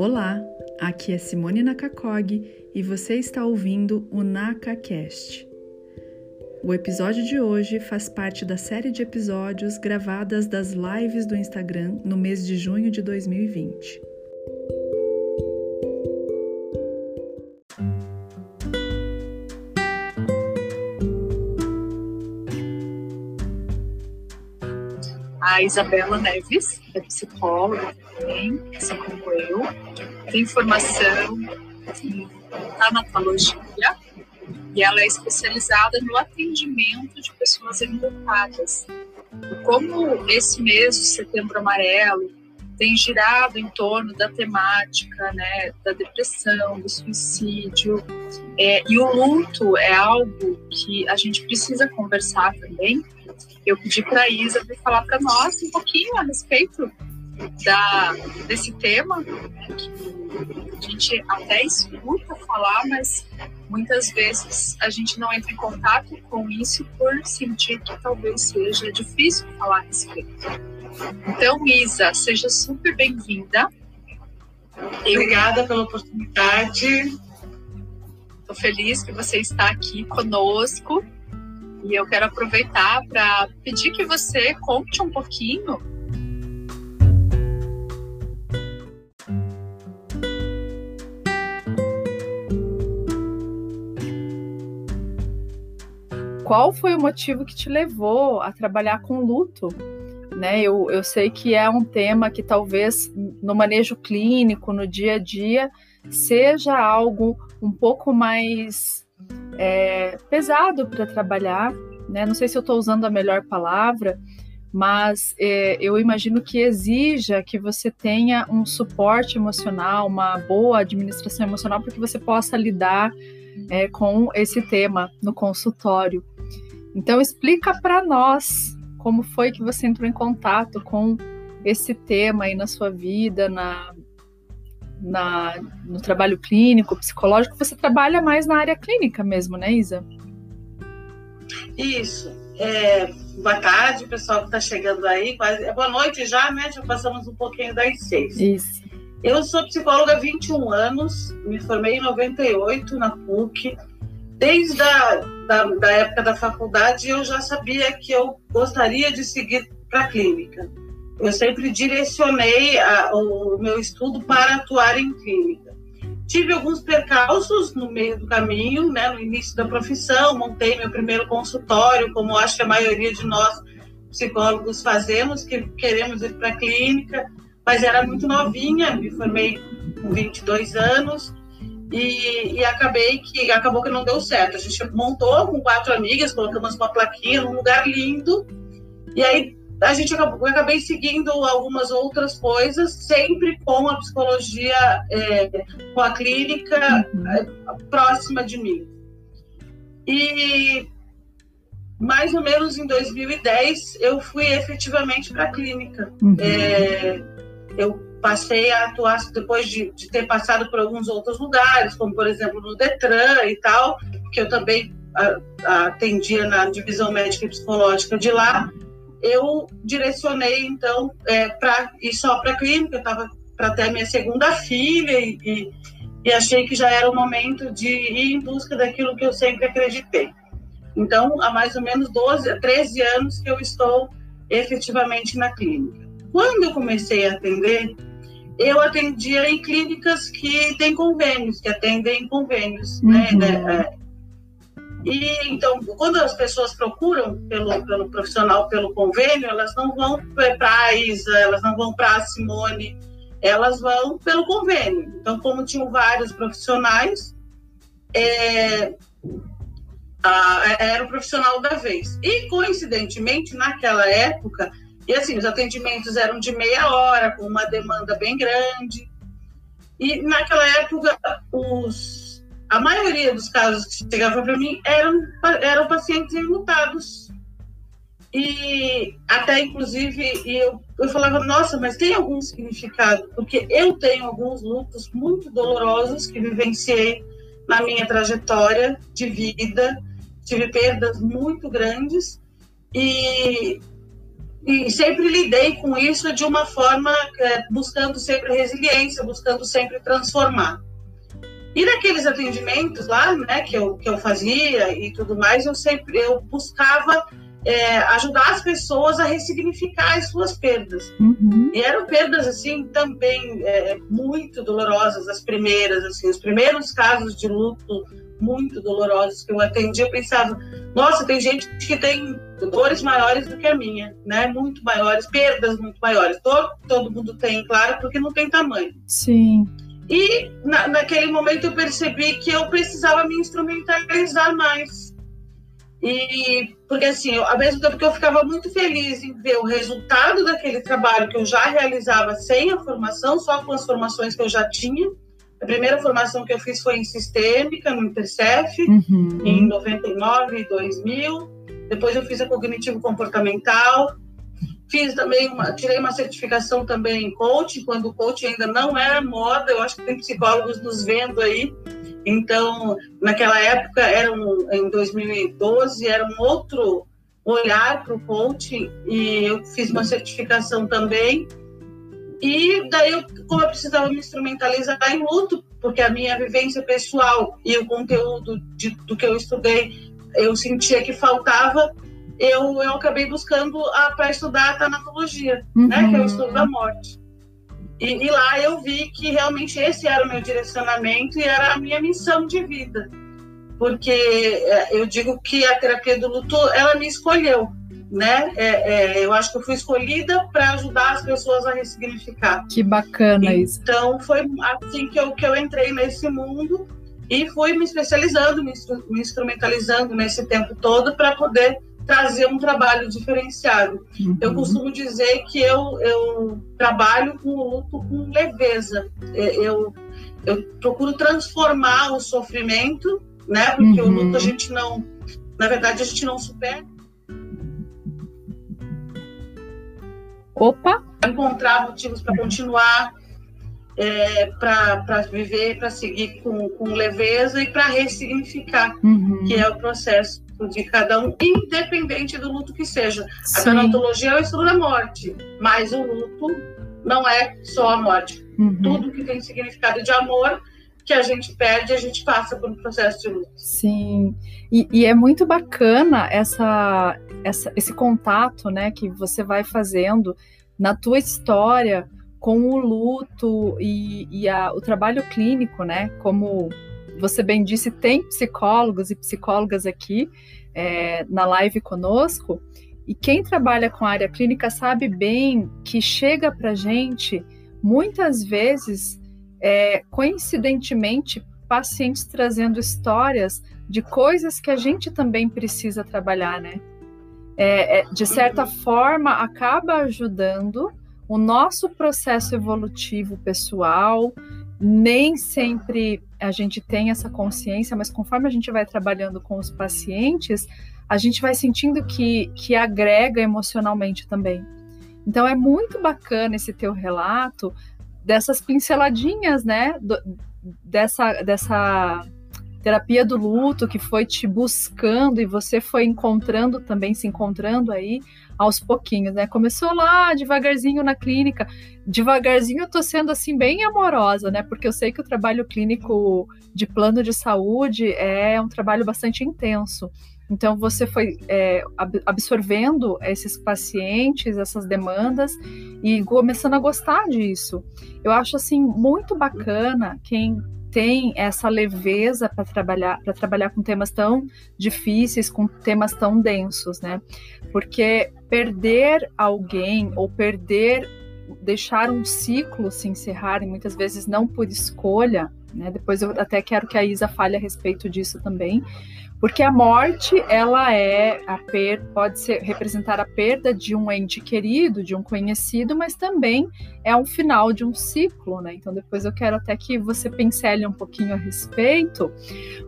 Olá, aqui é Simone Nakakog e você está ouvindo o NakaCast. O episódio de hoje faz parte da série de episódios gravadas das lives do Instagram no mês de junho de 2020. a Isabela Neves, é psicóloga também, assim como eu, tem formação em tanatologia e ela é especializada no atendimento de pessoas enlutadas. Como esse mês setembro amarelo tem girado em torno da temática né, da depressão, do suicídio, é, e o luto é algo que a gente precisa conversar também, eu pedi para a Isa falar para nós um pouquinho a respeito da, desse tema, né, que a gente até escuta falar, mas muitas vezes a gente não entra em contato com isso por sentir que talvez seja difícil falar a respeito. Então, Isa, seja super bem-vinda. Obrigada pela oportunidade. Estou feliz que você está aqui conosco. E eu quero aproveitar para pedir que você conte um pouquinho qual foi o motivo que te levou a trabalhar com luto? Né, eu, eu sei que é um tema que talvez no manejo clínico, no dia a dia, seja algo um pouco mais é, pesado para trabalhar, né? Não sei se eu estou usando a melhor palavra, mas é, eu imagino que exija que você tenha um suporte emocional, uma boa administração emocional, para que você possa lidar é, com esse tema no consultório. Então, explica para nós como foi que você entrou em contato com esse tema aí na sua vida, na, na, no trabalho clínico, psicológico, você trabalha mais na área clínica mesmo, né, Isa? Isso. É, boa tarde, pessoal que está chegando aí. Quase, é boa noite já, né? Já passamos um pouquinho das seis. Isso. Eu sou psicóloga há 21 anos, me formei em 98 na PUC. Desde a da, da época da faculdade, eu já sabia que eu gostaria de seguir para a clínica eu sempre direcionei a, o meu estudo para atuar em clínica. Tive alguns percalços no meio do caminho, né, no início da profissão, montei meu primeiro consultório, como acho que a maioria de nós psicólogos fazemos, que queremos ir para a clínica, mas era muito novinha, me formei com 22 anos e, e, acabei que acabou que não deu certo. A gente montou com quatro amigas, colocamos uma plaquinha num lugar lindo e aí a gente acabou, eu acabei seguindo algumas outras coisas, sempre com a psicologia, é, com a clínica uhum. é, próxima de mim. E mais ou menos em 2010 eu fui efetivamente para a clínica. Uhum. É, eu passei a atuar depois de, de, ter passado por alguns outros lugares, como por exemplo no Detran e tal, que eu também atendia na divisão médica e psicológica de lá eu direcionei então é, para ir só para a clínica, eu estava para ter a minha segunda filha e, e, e, achei que já era o momento de ir em busca daquilo que eu sempre acreditei. Então, há mais ou menos 12, 13 anos que eu estou efetivamente na clínica. Quando eu comecei a atender, eu atendia em clínicas que têm convênios, que atendem convênios, né, uhum. né? E então, quando as pessoas procuram pelo, pelo profissional, pelo convênio, elas não vão para a Isa, elas não vão para a Simone, elas vão pelo convênio. Então, como tinham vários profissionais, é, a, era o profissional da vez. E, coincidentemente, naquela época, e assim, os atendimentos eram de meia hora, com uma demanda bem grande. E naquela época, os a maioria dos casos que chegavam para mim eram, eram pacientes enlutados. E até, inclusive, eu, eu falava, nossa, mas tem algum significado? Porque eu tenho alguns lutos muito dolorosos que vivenciei na minha trajetória de vida, tive perdas muito grandes e, e sempre lidei com isso de uma forma é, buscando sempre resiliência, buscando sempre transformar. E naqueles atendimentos lá, né, que eu, que eu fazia e tudo mais, eu sempre eu buscava é, ajudar as pessoas a ressignificar as suas perdas. Uhum. E eram perdas, assim, também é, muito dolorosas, as primeiras, assim, os primeiros casos de luto muito dolorosos que eu atendi, eu pensava, nossa, tem gente que tem dores maiores do que a minha, né? Muito maiores, perdas muito maiores. Todo, todo mundo tem, claro, porque não tem tamanho. Sim. E na, naquele momento eu percebi que eu precisava me instrumentalizar mais e porque assim, eu, ao mesmo tempo que eu ficava muito feliz em ver o resultado daquele trabalho que eu já realizava sem a formação, só com as formações que eu já tinha. A primeira formação que eu fiz foi em sistêmica, no Intercef, uhum. em 99 e 2000. Depois eu fiz a cognitivo comportamental. Fiz também uma, tirei uma certificação também em coaching, quando o coaching ainda não era moda. Eu acho que tem psicólogos nos vendo aí então, naquela época, era um, em 2012, era um outro olhar para o coaching e eu fiz uma certificação também. E daí, eu, como eu precisava me instrumentalizar em luto, porque a minha vivência pessoal e o conteúdo de, do que eu estudei, eu sentia que faltava, eu, eu acabei buscando para estudar a tanatologia, uhum. né, que é o estudo da morte. E, e, lá eu vi que realmente esse era o meu direcionamento e era a minha missão de vida. Porque é, eu digo que a terapia do luto, ela me escolheu, né? É, é, eu acho que eu fui escolhida para ajudar as pessoas a ressignificar. Que bacana isso. Então foi assim que eu, que eu entrei nesse mundo e fui me especializando, me, me instrumentalizando nesse tempo todo para poder trazer um trabalho diferenciado. Uhum. Eu costumo dizer que eu, eu trabalho com o luto com leveza. É, eu, eu procuro transformar o sofrimento, né? Porque uhum. o luto a gente não, na verdade, a gente não supera. Opa! Encontrar motivos para continuar, é, para viver, para seguir com, com leveza e para ressignificar, uhum. que é o processo de cada um, independente do luto que seja. Sim. A tanatologia é o estudo da morte, mas o luto não é só a morte. Uhum. Tudo que tem significado de amor que a gente perde, a gente passa por um processo de luto. Sim, e, e é muito bacana essa, essa, esse contato, né, que você vai fazendo na tua história com o luto e, e a, o trabalho clínico, né, como você bem disse, tem psicólogos e psicólogas aqui é, na live conosco, e quem trabalha com a área clínica sabe bem que chega para gente muitas vezes, é, coincidentemente, pacientes trazendo histórias de coisas que a gente também precisa trabalhar, né? É, é de certa forma, acaba ajudando o nosso processo evolutivo pessoal, nem sempre a gente tem essa consciência, mas conforme a gente vai trabalhando com os pacientes, a gente vai sentindo que, que agrega emocionalmente também. Então é muito bacana esse teu relato dessas pinceladinhas, né? Do, dessa, dessa terapia do luto que foi te buscando e você foi encontrando também, se encontrando aí aos pouquinhos, né? Começou lá devagarzinho na clínica, devagarzinho eu tô sendo assim bem amorosa, né? Porque eu sei que o trabalho clínico de plano de saúde é um trabalho bastante intenso. Então você foi é, absorvendo esses pacientes, essas demandas e começando a gostar disso. Eu acho assim muito bacana quem tem essa leveza para trabalhar para trabalhar com temas tão difíceis, com temas tão densos, né? Porque perder alguém ou perder deixar um ciclo se encerrar e muitas vezes não por escolha, né? Depois eu até quero que a Isa fale a respeito disso também, porque a morte, ela é a per pode ser representar a perda de um ente querido, de um conhecido, mas também é um final de um ciclo, né? Então depois eu quero até que você pincele um pouquinho a respeito.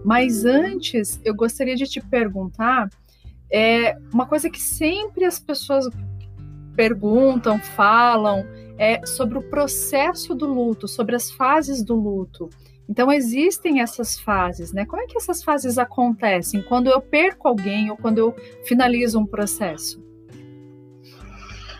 Mas antes, eu gostaria de te perguntar é uma coisa que sempre as pessoas perguntam, falam, é sobre o processo do luto, sobre as fases do luto. Então existem essas fases, né? Como é que essas fases acontecem? Quando eu perco alguém ou quando eu finalizo um processo?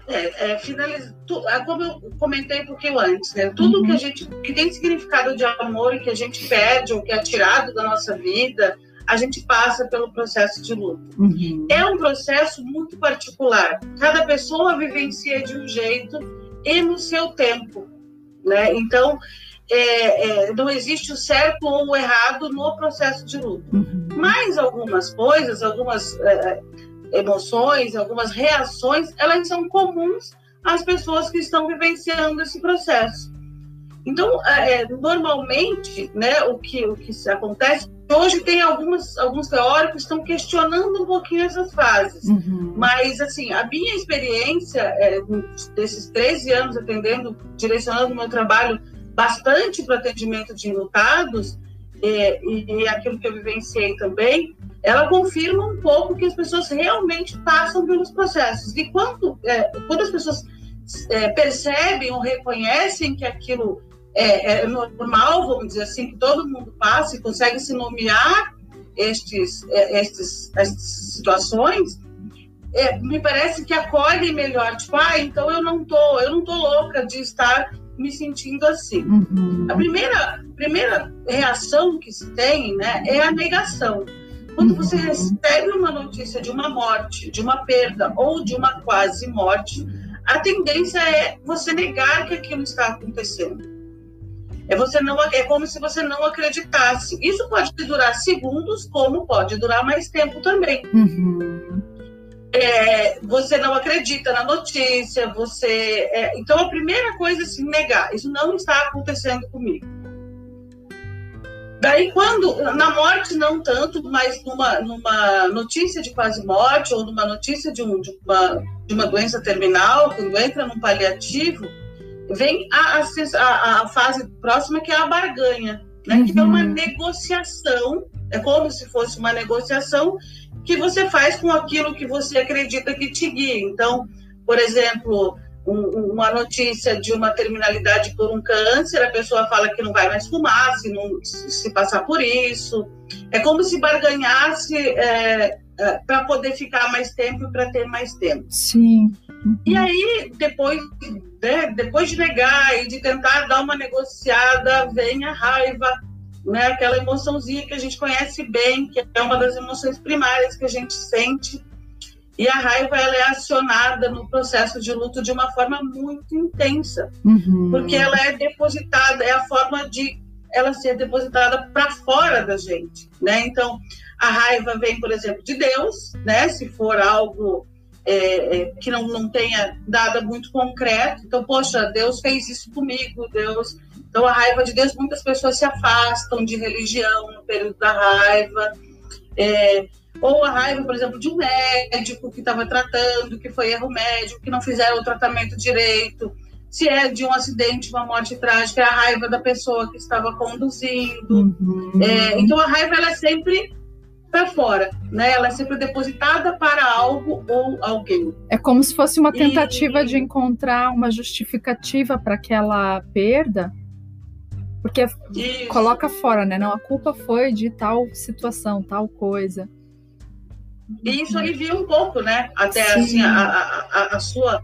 É, é, é como eu comentei um pouquinho antes, né? Tudo uhum. que a gente que tem significado de amor e que a gente perde ou que é tirado da nossa vida, a gente passa pelo processo de luto. Uhum. É um processo muito particular. Cada pessoa vivencia de um jeito e no seu tempo, né? Então, é, é, não existe o certo ou o errado no processo de luto. Uhum. Mas algumas coisas, algumas é, emoções, algumas reações, elas são comuns às pessoas que estão vivenciando esse processo. Então, é, é normalmente, né, o que o que acontece hoje tem algumas alguns teóricos que estão questionando um pouquinho essas fases. Uhum. Mas assim, a minha experiência é, desses 13 anos atendendo, direcionando meu trabalho bastante para atendimento de enlutados, é, e, e aquilo que eu vivenciei também, ela confirma um pouco que as pessoas realmente passam pelos processos. E quando, é, quando as pessoas é, percebem ou reconhecem que aquilo é, é, normal, vamos dizer assim, que todo mundo passa e consegue se nomear estes, é, estes, estas situações, é, me parece que acolhe melhor. Tipo, ah, então eu não tô, eu não tô louca de estar me sentindo assim. Uhum. A primeira, primeira reação que se tem, né, é a negação. Quando você uhum. recebe uma notícia de uma morte, de uma perda ou de uma quase morte, a tendência é você negar que aquilo está acontecendo. É, você não, é como se você não acreditasse. Isso pode durar segundos, como pode durar mais tempo também. Uhum. É, você não acredita na notícia, você. É, então a primeira coisa é se negar. Isso não está acontecendo comigo. Daí, quando, na morte, não tanto, mas numa, numa notícia de quase morte ou numa notícia de, um, de, uma, de uma doença terminal, quando entra num paliativo, vem a, a, a fase próxima que é a barganha, né? Uhum. que é uma uhum. negociação, é como se fosse uma negociação que você faz com aquilo que você acredita que te guia. Então, por exemplo, um, uma notícia de uma terminalidade por um câncer, a pessoa fala que não vai mais fumar se, não, se passar por isso. É como se barganhasse é, é, para poder ficar mais tempo e para ter mais tempo. Sim. E aí, depois, né, depois de negar e de tentar dar uma negociada, vem a raiva, né, aquela emoçãozinha que a gente conhece bem, que é uma das emoções primárias que a gente sente e a raiva ela é acionada no processo de luto de uma forma muito intensa, uhum. porque ela é depositada, é a forma de ela ser depositada para fora da gente, né? Então, a raiva vem, por exemplo, de Deus, né? Se for algo é, é, que não, não tenha nada muito concreto, então, poxa, Deus fez isso comigo, Deus. Então, a raiva de Deus, muitas pessoas se afastam de religião no período da raiva. É, ou a raiva, por exemplo, de um médico que estava tratando, que foi erro médico, que não fizeram o tratamento direito. Se é de um acidente, uma morte trágica, é a raiva da pessoa que estava conduzindo. Uhum. É, então a raiva ela é sempre para fora, né? Ela é sempre depositada para algo ou alguém. É como se fosse uma tentativa e... de encontrar uma justificativa para aquela perda, porque Isso. coloca fora, né? Não, a culpa foi de tal situação, tal coisa. E isso alivia um pouco, né? Até assim, a, a, a, sua,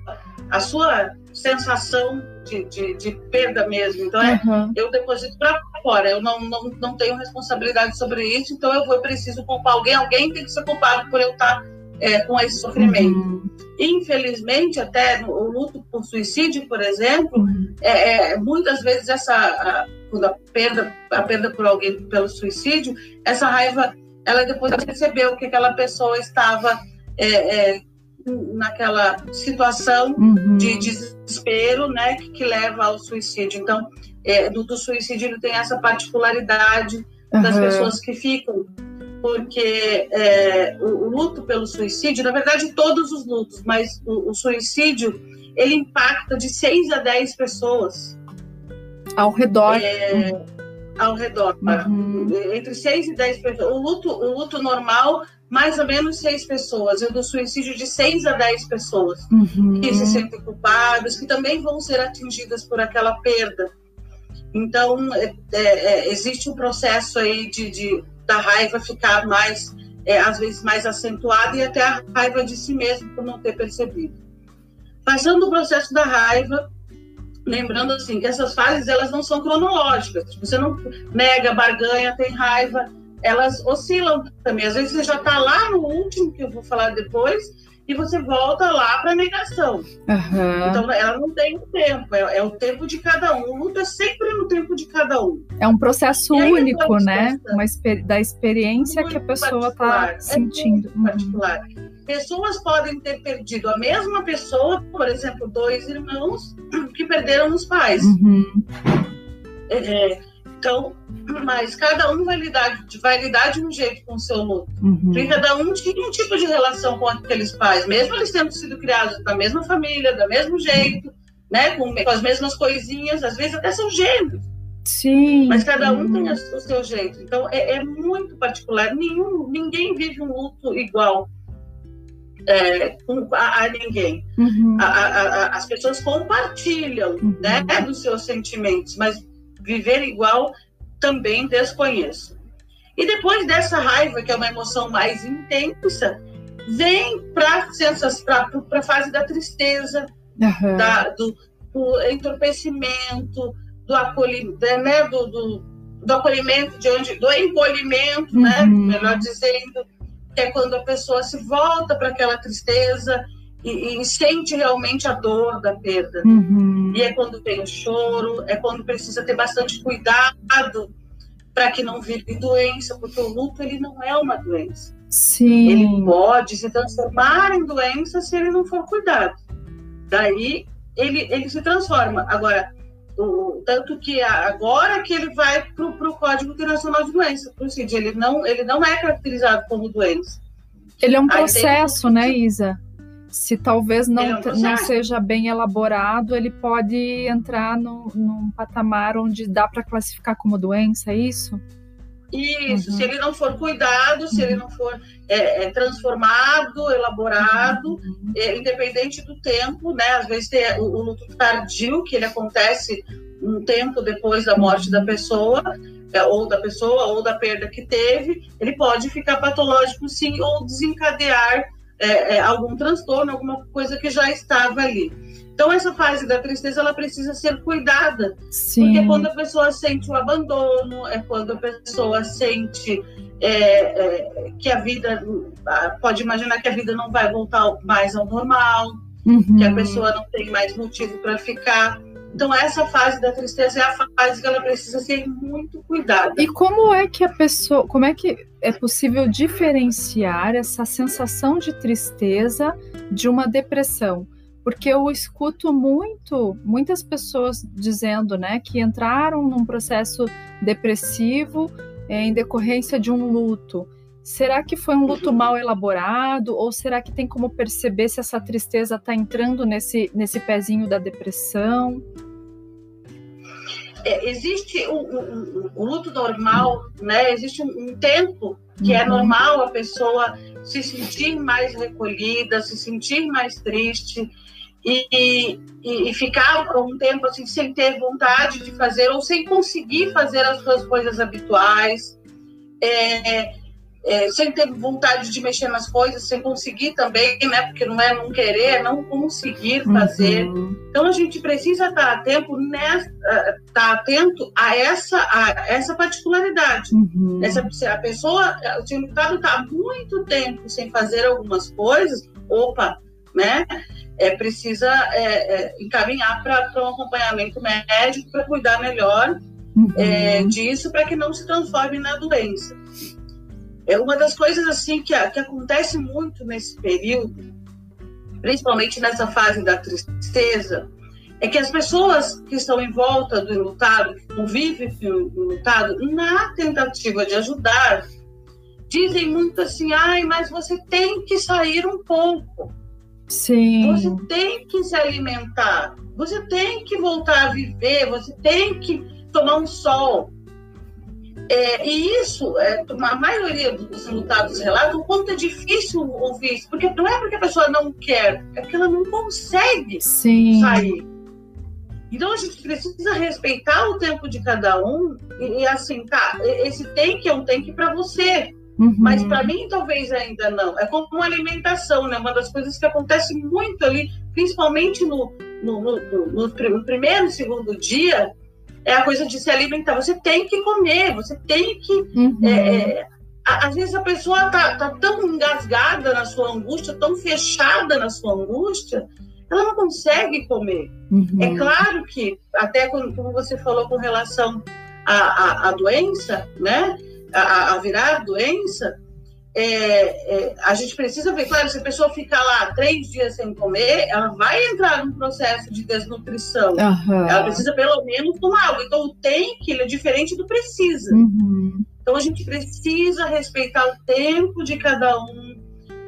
a sua sensação de, de, de perda mesmo. Então, é, uhum. eu deposito para fora, eu não, não, não tenho responsabilidade sobre isso, então eu vou preciso culpar alguém, alguém tem que ser culpado por eu estar é, com esse sofrimento. Uhum. Infelizmente, até o luto por suicídio, por exemplo, uhum. é, é, muitas vezes essa a, quando a perda, a perda por alguém pelo suicídio, essa raiva ela depois percebeu que aquela pessoa estava é, é, naquela situação uhum. de desespero, né, que, que, leva ao suicídio. Então, é, do, do, suicídio ele tem essa particularidade das pessoas que ficam, porque é, o, o, luto pelo suicídio, na verdade, todos os lutos, mas o, o suicídio ele impacta de 6 a 10 pessoas ao redor. É, ao redor, uhum. entre 6 e 10 pessoas. O luto, o luto normal, mais ou menos 6 pessoas. E o do suicídio, de 6 a 10 pessoas uhum. que se sentem culpadas, que também vão ser atingidas por aquela perda. Então, é, é, é, existe um processo aí de, de da raiva ficar mais, é, às vezes, mais acentuada e até a raiva de si mesmo por não ter percebido. Passando o processo da raiva, lembrando assim que essas fases elas não são cronológicas. Você não nega, barganha, tem raiva, elas oscilam também. Às vezes você já está lá no último que eu vou falar depois e você volta lá para a negação. Uhum. Então ela não tem um tempo, é, é, o tempo de cada um. O luto é sempre no tempo de cada um. É um processo único, né? Uma, da experiência muito que a pessoa está sentindo. É particular. Pessoas podem ter perdido a mesma pessoa, por exemplo, dois irmãos que perderam os pais. Uhum. É, é então, mas cada um vai lidar, vai lidar de um jeito com o seu luto. Uhum. Porque cada um tinha um tipo de relação com aqueles pais, mesmo eles tendo sido criados da mesma família, do mesmo jeito, né, com, com as mesmas coisinhas, às vezes até são gêmeos. Sim. Mas cada um tem o seu jeito. Então é, é muito particular. Nenhum, ninguém vive um luto igual é, a, a, ninguém. Uhum. A, a, as pessoas compartilham uhum. né, dos seus sentimentos, mas viver igual também desconheço. E depois dessa raiva, que é uma emoção mais intensa, vem para a fase da tristeza, uhum. da, do, do, entorpecimento, do acolhimento, né, do, do, do, acolhimento de onde, do encolhimento, né, uhum. né, melhor dizendo, que é quando a pessoa se volta para aquela tristeza e, e, sente realmente a dor da perda. Uhum. E é quando tem o choro, é quando precisa ter bastante cuidado para que não vire doença, porque o luto ele não é uma doença. Sim. Ele pode se transformar em doença se ele não for cuidado. Daí ele, ele se transforma. Agora, o, tanto que agora que ele vai para o Código Internacional de Doenças, o CID, ele não, ele não é caracterizado como doença. Ele é um processo, né, Isa? Se talvez não, é um não seja bem elaborado, ele pode entrar no, num patamar onde dá para classificar como doença, é isso? Isso, uhum. se ele não for cuidado, se uhum. ele não for é, é, transformado, elaborado, uhum. é, independente do tempo, né? Às vezes tem o, o, luto tardio, que ele acontece um tempo depois da morte da pessoa, é, ou da pessoa, ou da perda que teve, ele pode ficar patológico sim, ou desencadear é, é, algum transtorno, alguma coisa que já estava ali. Então, essa fase da tristeza, ela precisa ser cuidada. Sim. Porque quando a pessoa sente o abandono, é quando a pessoa sente é, é, que a vida, pode imaginar que a vida não vai voltar mais ao normal, uhum. que a pessoa não tem mais motivo para ficar. Então, essa fase da tristeza é a fase que ela precisa ser muito cuidada. E como é que a pessoa, como é que é possível diferenciar essa sensação de tristeza de uma depressão? porque eu escuto muito, muitas pessoas dizendo, né, que entraram num processo depressivo é, em decorrência de um luto. Será que foi um luto mal elaborado ou será que tem como perceber se essa tristeza está entrando nesse, nesse pezinho da depressão? É, existe o, o, o, luto normal, né? Existe um, um tempo que é uhum. normal a pessoa se sentir mais recolhida, se sentir mais triste, e, e, e, ficar por um tempo assim sem ter vontade de fazer ou sem conseguir fazer as suas coisas habituais, é, é, sem ter vontade de mexer nas coisas, sem conseguir também, né? Porque não é não querer, é não conseguir fazer. Uhum. Então a gente precisa estar atento nessa, estar atento a essa a essa particularidade. Uhum. Essa a pessoa, o deputado está há muito tempo sem fazer algumas coisas, opa, né? é, precisa é, é, encaminhar para um acompanhamento médico para cuidar melhor uhum. é, disso, para que não se transforme na doença. É uma das coisas assim que, que acontece muito nesse período, principalmente nessa fase da tristeza, é que as pessoas que estão em volta do enlutado, que convivem com o enlutado, na tentativa de ajudar, dizem muito assim: ai, mas você tem que sair um pouco Sim. Você tem que se alimentar, você tem que voltar a viver, você tem que tomar um sol. É, e isso, é, a maioria dos lutados relatam o quanto é difícil ouvir isso, porque não é porque a pessoa não quer, é porque ela não consegue Sim. sair. Então a gente precisa respeitar o tempo de cada um e, e assim, tá, esse tem que é um tem que para você. Uhum. Mas para mim, talvez ainda não. É como uma alimentação, né? Uma das coisas que acontece muito ali, principalmente no, no, no, no, no primeiro, segundo dia, é a coisa de se alimentar. Você tem que comer, você tem que. Uhum. É, é, às vezes a pessoa tá, tá tão engasgada na sua angústia, tão fechada na sua angústia, ela não consegue comer. Uhum. É claro que, até como você falou com relação à, à, à doença, né? A, a, virar doença, é, é, a gente precisa ver, claro, se a pessoa ficar lá três dias sem comer, ela vai entrar num processo de desnutrição. Uhum. Ela precisa pelo menos tomar algo. Então, o tem que é diferente do precisa. Uhum. Então, a gente precisa respeitar o tempo de cada um,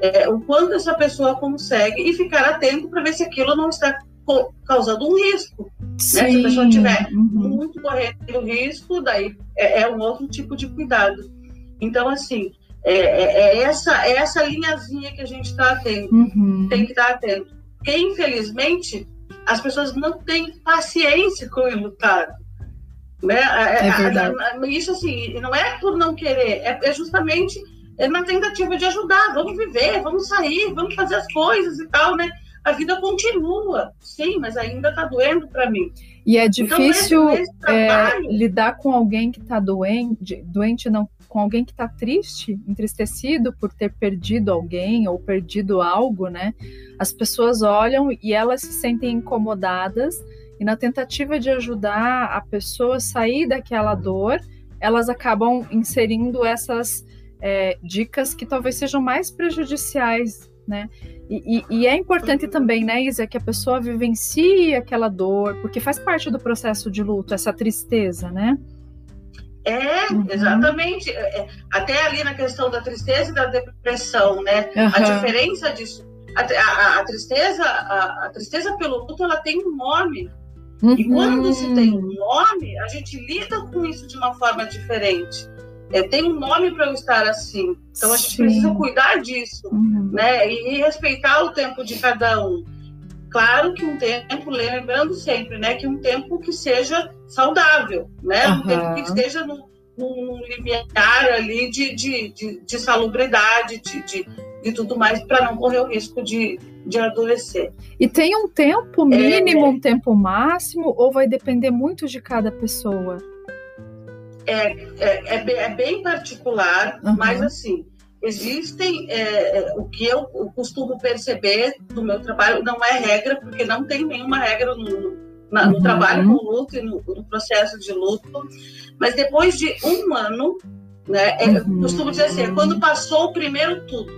é, o quanto essa pessoa consegue e ficar atento para ver se aquilo não está causando um risco. Né? Se a pessoa estiver uhum. muito correndo risco, daí é, é, um outro tipo de cuidado. Então, assim, é, é, é essa, é essa linhazinha que a gente está atento, uhum. tem que estar atento. Porque, infelizmente, as pessoas não têm paciência com o enlutado. Né? É, é. Isso, assim, não é por não querer, é, justamente na tentativa de ajudar. Vamos viver, vamos sair, vamos fazer as coisas e tal, né? a vida continua, sim, mas ainda está doendo para mim. E é então, difícil então, é, lidar com alguém que está doente, doente não, com alguém que está triste, entristecido por ter perdido alguém ou perdido algo, né? As pessoas olham e elas se sentem incomodadas e na tentativa de ajudar a pessoa a sair daquela dor, elas acabam inserindo essas é, dicas que talvez sejam mais prejudiciais né? E, e, e, é importante também, né, Isa, que a pessoa vivencie aquela dor, porque faz parte do processo de luto, essa tristeza, né? É, uhum. exatamente. É, é, até ali na questão da tristeza e da depressão, né? Uhum. A diferença disso. A, a, a tristeza, a, a, tristeza pelo luto, ela tem um nome. Uhum. E quando se tem um nome, a gente lida com isso de uma forma diferente é, tem um nome para eu estar assim. Então a gente Sim. precisa cuidar disso, uhum. né? E, e, respeitar o tempo de cada um. Claro que um tempo, lembrando sempre, né, que um tempo que seja saudável, né? Uhum. Um tempo que esteja no, num limiar ali de, de, de, de salubridade, de, de, de tudo mais, para não correr o risco de, de adoecer. E tem um tempo mínimo, é, um tempo máximo, ou vai depender muito de cada pessoa? é, é, é, bem, é bem particular, uhum. mas assim, existem é, é, o que eu, costumo perceber no meu trabalho, não é regra, porque não tem nenhuma regra no, na, no uhum. trabalho com luto e no, no, processo de luto, mas depois de um ano, né, é, uhum. eu costumo dizer assim, é quando passou o primeiro tudo,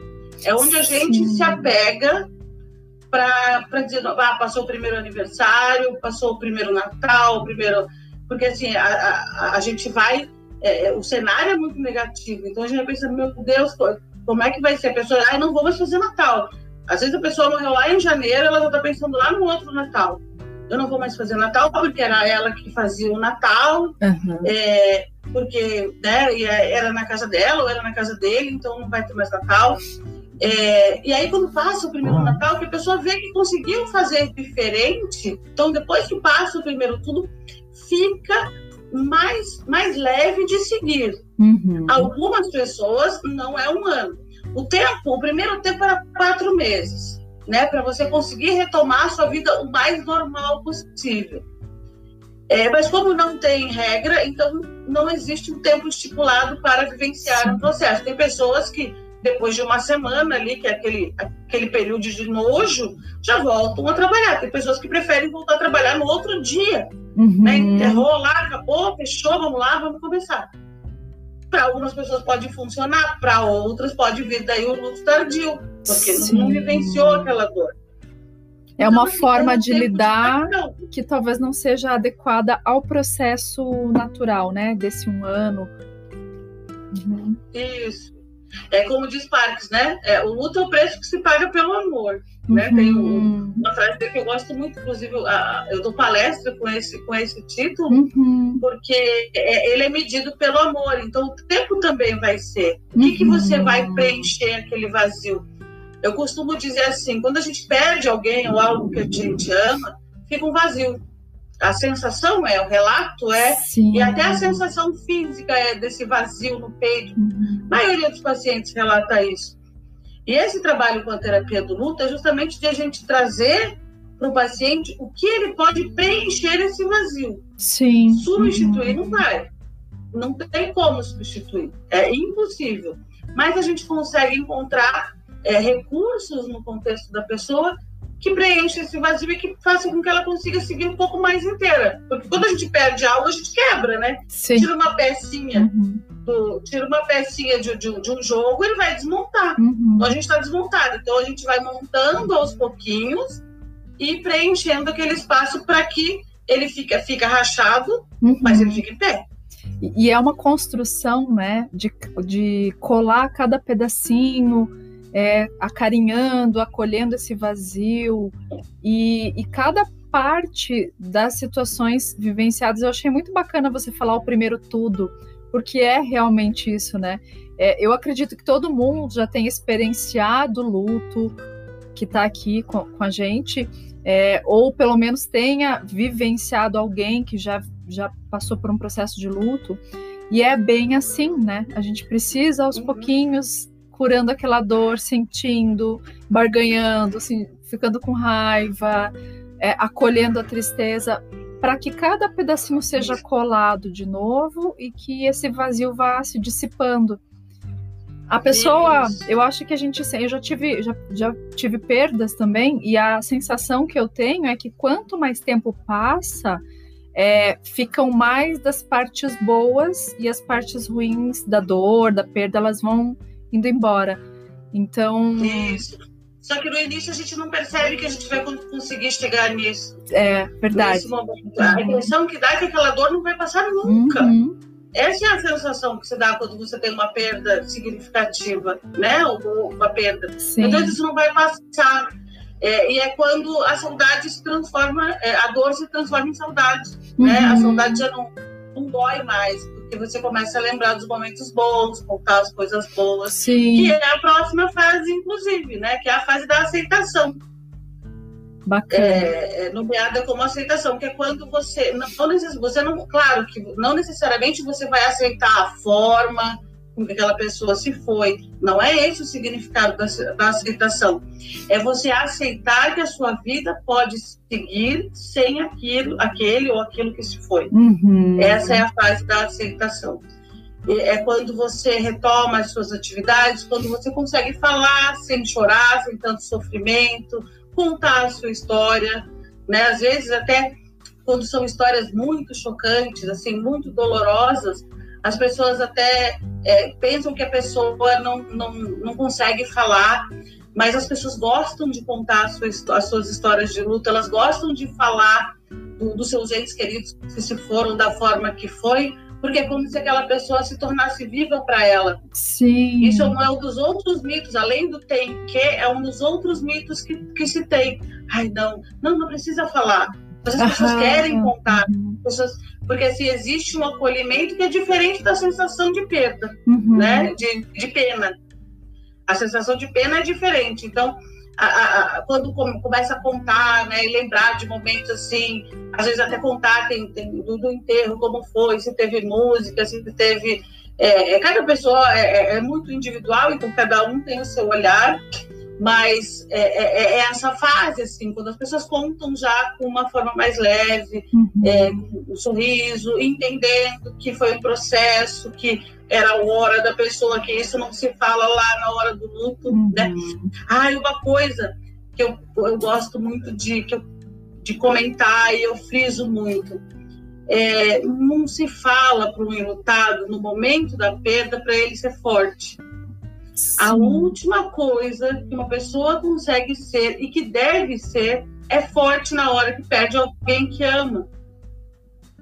é onde a gente Sim. se apega para dizer, ah, passou o primeiro aniversário, passou o primeiro Natal, o primeiro porque assim, a, a, a gente vai, é, é, o cenário é muito negativo, então a gente vai pensando, meu Deus, como é que vai ser? A pessoa, ah, não vou mais fazer Natal. Às vezes a pessoa morreu lá em janeiro, ela já está pensando lá no outro Natal. Eu não vou mais fazer Natal porque era ela que fazia o Natal, uhum. é, porque né, é, era na casa dela ou era na casa dele, então não vai ter mais Natal. É, e aí, quando passa o primeiro Natal, que a pessoa vê que conseguiu fazer diferente, então depois que passa o primeiro tudo, fica mais, mais leve de seguir. Uhum. Algumas pessoas não é um ano. O tempo, o primeiro tempo era quatro meses, né? Para você conseguir retomar a sua vida o mais normal possível. É, mas como não tem regra, então não existe um tempo estipulado para vivenciar o processo. Tem pessoas que depois de uma semana ali, que é aquele, aquele período de nojo, já voltam a trabalhar. Tem pessoas que preferem voltar a trabalhar no outro dia. Uhum. Né? Enterrou lá, acabou, fechou, vamos lá, vamos começar. Para algumas pessoas pode funcionar, para outras pode vir daí o luto tardio, porque Sim. não vivenciou aquela dor. É uma então, forma de lidar de que talvez não seja adequada ao processo natural, né? Desse um ano. Uhum. Isso. É como diz Parques, né? É, o luto é o preço que se paga pelo amor. Né? Uhum. Tem um, uma frase dele que eu gosto muito, inclusive a, eu dou palestra com esse, com esse título, uhum. porque é, ele é medido pelo amor. Então o tempo também vai ser. O que, que você uhum. vai preencher aquele vazio? Eu costumo dizer assim: quando a gente perde alguém ou algo que a gente ama, fica um vazio. A sensação é, o relato é, Sim. e até a sensação física é desse vazio no peito. Uhum. A maioria dos pacientes relata isso. E esse trabalho com a terapia do luto é justamente de a gente trazer para o paciente o que ele pode preencher esse vazio. Sim. Substituir uhum. não vai. Não tem como substituir. É impossível. Mas a gente consegue encontrar é, recursos no contexto da pessoa que preencha esse vazio e que faça com que ela consiga seguir um pouco mais inteira. Porque quando a gente perde algo, a gente quebra, né? Sim. Tira uma pecinha. Uhum. Do, tira uma pecinha de, de, de, um jogo, ele vai desmontar. Uhum. Então a gente está desmontado. Então a gente vai montando aos pouquinhos e preenchendo aquele espaço para que ele fica, fica rachado, uhum. mas ele fica em pé. E é uma construção, né, de, de colar cada pedacinho, é, acarinhando, acolhendo esse vazio e, e cada parte das situações vivenciadas. Eu achei muito bacana você falar o primeiro tudo, porque é realmente isso, né? É, eu acredito que todo mundo já tem experienciado luto que está aqui com, com, a gente, é, ou pelo menos tenha vivenciado alguém que já, já passou por um processo de luto. E é bem assim, né? A gente precisa aos uhum. pouquinhos curando aquela dor, sentindo, barganhando, assim, ficando com raiva, é, acolhendo a tristeza, para que cada pedacinho seja colado de novo e que esse vazio vá se dissipando. A pessoa, eu acho que a gente, eu já tive, já, já tive perdas também e a sensação que eu tenho é que quanto mais tempo passa, é, ficam mais das partes boas e as partes ruins da dor, da perda, elas vão indo embora. Então. Isso. Só que no início a gente não percebe que a gente vai conseguir chegar nisso. É, verdade. A impressão que dá é que aquela dor não vai passar nunca. Uhum. Essa é a sensação que se dá quando você tem uma perda significativa, né? Ou uma perda. Sim. Então isso não vai passar. É, e é quando a saudade se transforma, é, a dor se transforma em saudade. Uhum. Né? A uhum. saudade já não, não dói mais porque você começa a lembrar dos momentos bons, contar as coisas boas. Sim. Que é a próxima fase, inclusive, né? Que é a fase da aceitação. Bacana. É, é, nomeada como aceitação, que é quando você não, você não, claro que não necessariamente você vai aceitar a forma, com que aquela pessoa se foi. Não é esse o significado da, da aceitação. É você aceitar que a sua vida pode seguir sem aquilo, aquele ou aquilo que se foi. Uhum. Essa é a fase da aceitação. É quando você retoma as suas atividades, quando você consegue falar sem chorar, sem tanto sofrimento, contar a sua história, né? Às vezes até quando são histórias muito chocantes, assim, muito dolorosas, as pessoas até é, pensam que a pessoa não, não, não consegue falar, mas as pessoas gostam de contar as suas, as suas histórias de luta, elas gostam de falar do, dos seus entes queridos que se foram da forma que foi, porque é como se aquela pessoa se tornasse viva para ela. Sim. Isso é um dos outros mitos, além do tem que, é um dos outros mitos que, que se tem. Ai, não, não, não precisa falar. As pessoas querem contar. Pessoas, porque se existe um acolhimento que é diferente da sensação de perda, uhum. né? De, de pena. A sensação de pena é diferente. Então, a, a, quando começa a contar, né, e lembrar de momentos assim, às vezes até contar tem, tem do, do, enterro, como foi, se teve música, se teve. É, é cada pessoa é, é, é muito individual, então cada um tem o seu olhar. Mas é, é, é, essa fase, assim, quando as pessoas contam já com uma forma mais leve, uhum. é, um sorriso, entendendo que foi um processo, que era a hora da pessoa, que isso não se fala lá na hora do luto, uhum. né? Ah, e uma coisa que eu, eu gosto muito de, que eu, de comentar e eu friso muito. É, não se fala para um enlutado no momento da perda para ele ser forte. A última coisa que uma pessoa consegue ser e que deve ser é forte na hora que perde alguém que ama.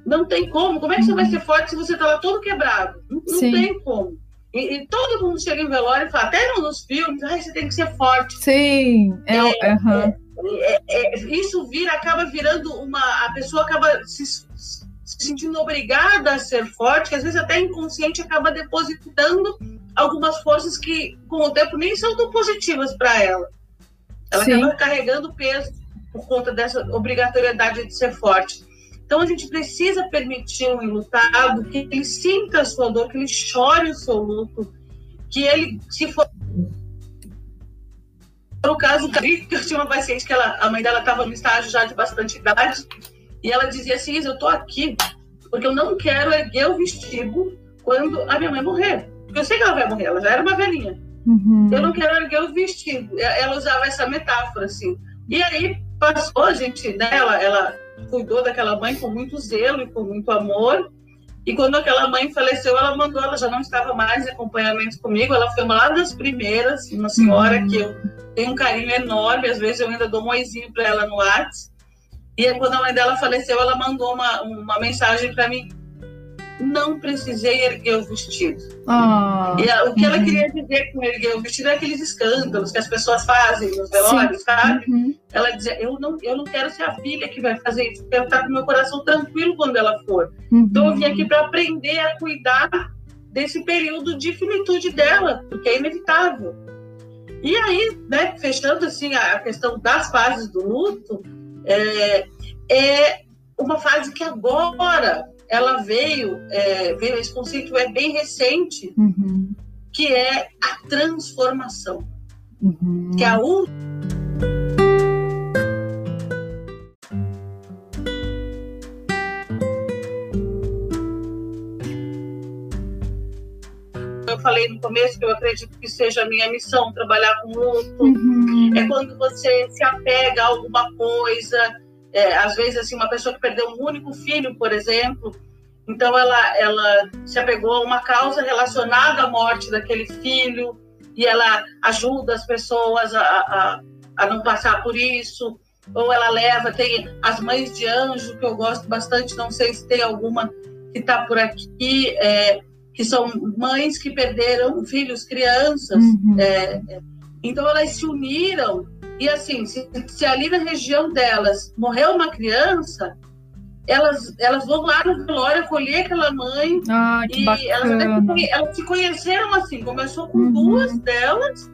Não tem como. Como é que você vai uhum. ser forte se você está lá todo quebrado? Não, não tem como. E, e, todo mundo chega em velório e fala, até nos filmes, ah, você tem que ser forte. Sim, é, é, uhum. é, é, isso vira, acaba virando uma. A pessoa acaba se, se sentindo obrigada a ser forte, que às vezes até inconsciente acaba depositando algumas forças que, com o tempo, nem são tão positivas para ela. Ela Sim. acaba carregando peso por conta dessa obrigatoriedade de ser forte. Então a gente precisa permitir um enlutado que ele sinta a sua dor, que ele chore o seu luto, que ele, se for no caso que eu tinha uma paciente que ela, a mãe dela estava no estágio já de bastante idade, e ela dizia assim: eu tô aqui porque eu não quero erguer o vestido quando a minha mãe morrer. Eu sei que ela vai morrer, ela já era uma velhinha. Uhum. Eu não quero erguer o vestido. Ela usava essa metáfora, assim. E aí passou, a gente, né, ela, ela cuidou daquela mãe com muito zelo e com muito amor. E quando aquela mãe faleceu, ela mandou, ela já não estava mais em acompanhamento comigo, ela foi uma das primeiras, uma senhora uhum. que eu tenho um carinho enorme, às vezes eu ainda dou um oizinho para ela no WhatsApp. E aí, quando a mãe dela faleceu, ela mandou uma, uma mensagem para mim não precisei erguer o vestido. Oh, e a, o que uhum. ela queria dizer com erguer o vestido é aqueles escândalos que as pessoas fazem nos velórios, sabe? Uhum. Ela dizia, eu não, eu não quero ser a filha que vai fazer isso, quero estar com meu coração tranquilo quando ela for. Uhum. Então eu vim aqui para aprender a cuidar desse período de finitude dela, porque é inevitável. E aí, né, fechando assim a questão das fases do luto, é, é uma fase que agora ela veio, é, veio esse conceito é bem recente, uhum. que é a transformação, uhum. que é a última eu falei no começo que eu acredito que seja a minha missão trabalhar com luto. Uhum. É quando você se apega a alguma coisa, é, às vezes assim uma pessoa que perdeu um único filho, por exemplo, então ela ela se apegou a uma causa relacionada à morte daquele filho e ela ajuda as pessoas a, a, a não passar por isso ou ela leva tem as mães de anjo que eu gosto bastante não sei se tem alguma que está por aqui é, que são mães que perderam filhos crianças uhum. é, é então elas se uniram e assim, se, se ali na região delas morreu uma criança, elas, elas vão lá no velório acolher aquela mãe. Ah, que e bacana. Elas, elas se conheceram assim, começou com uhum. duas delas.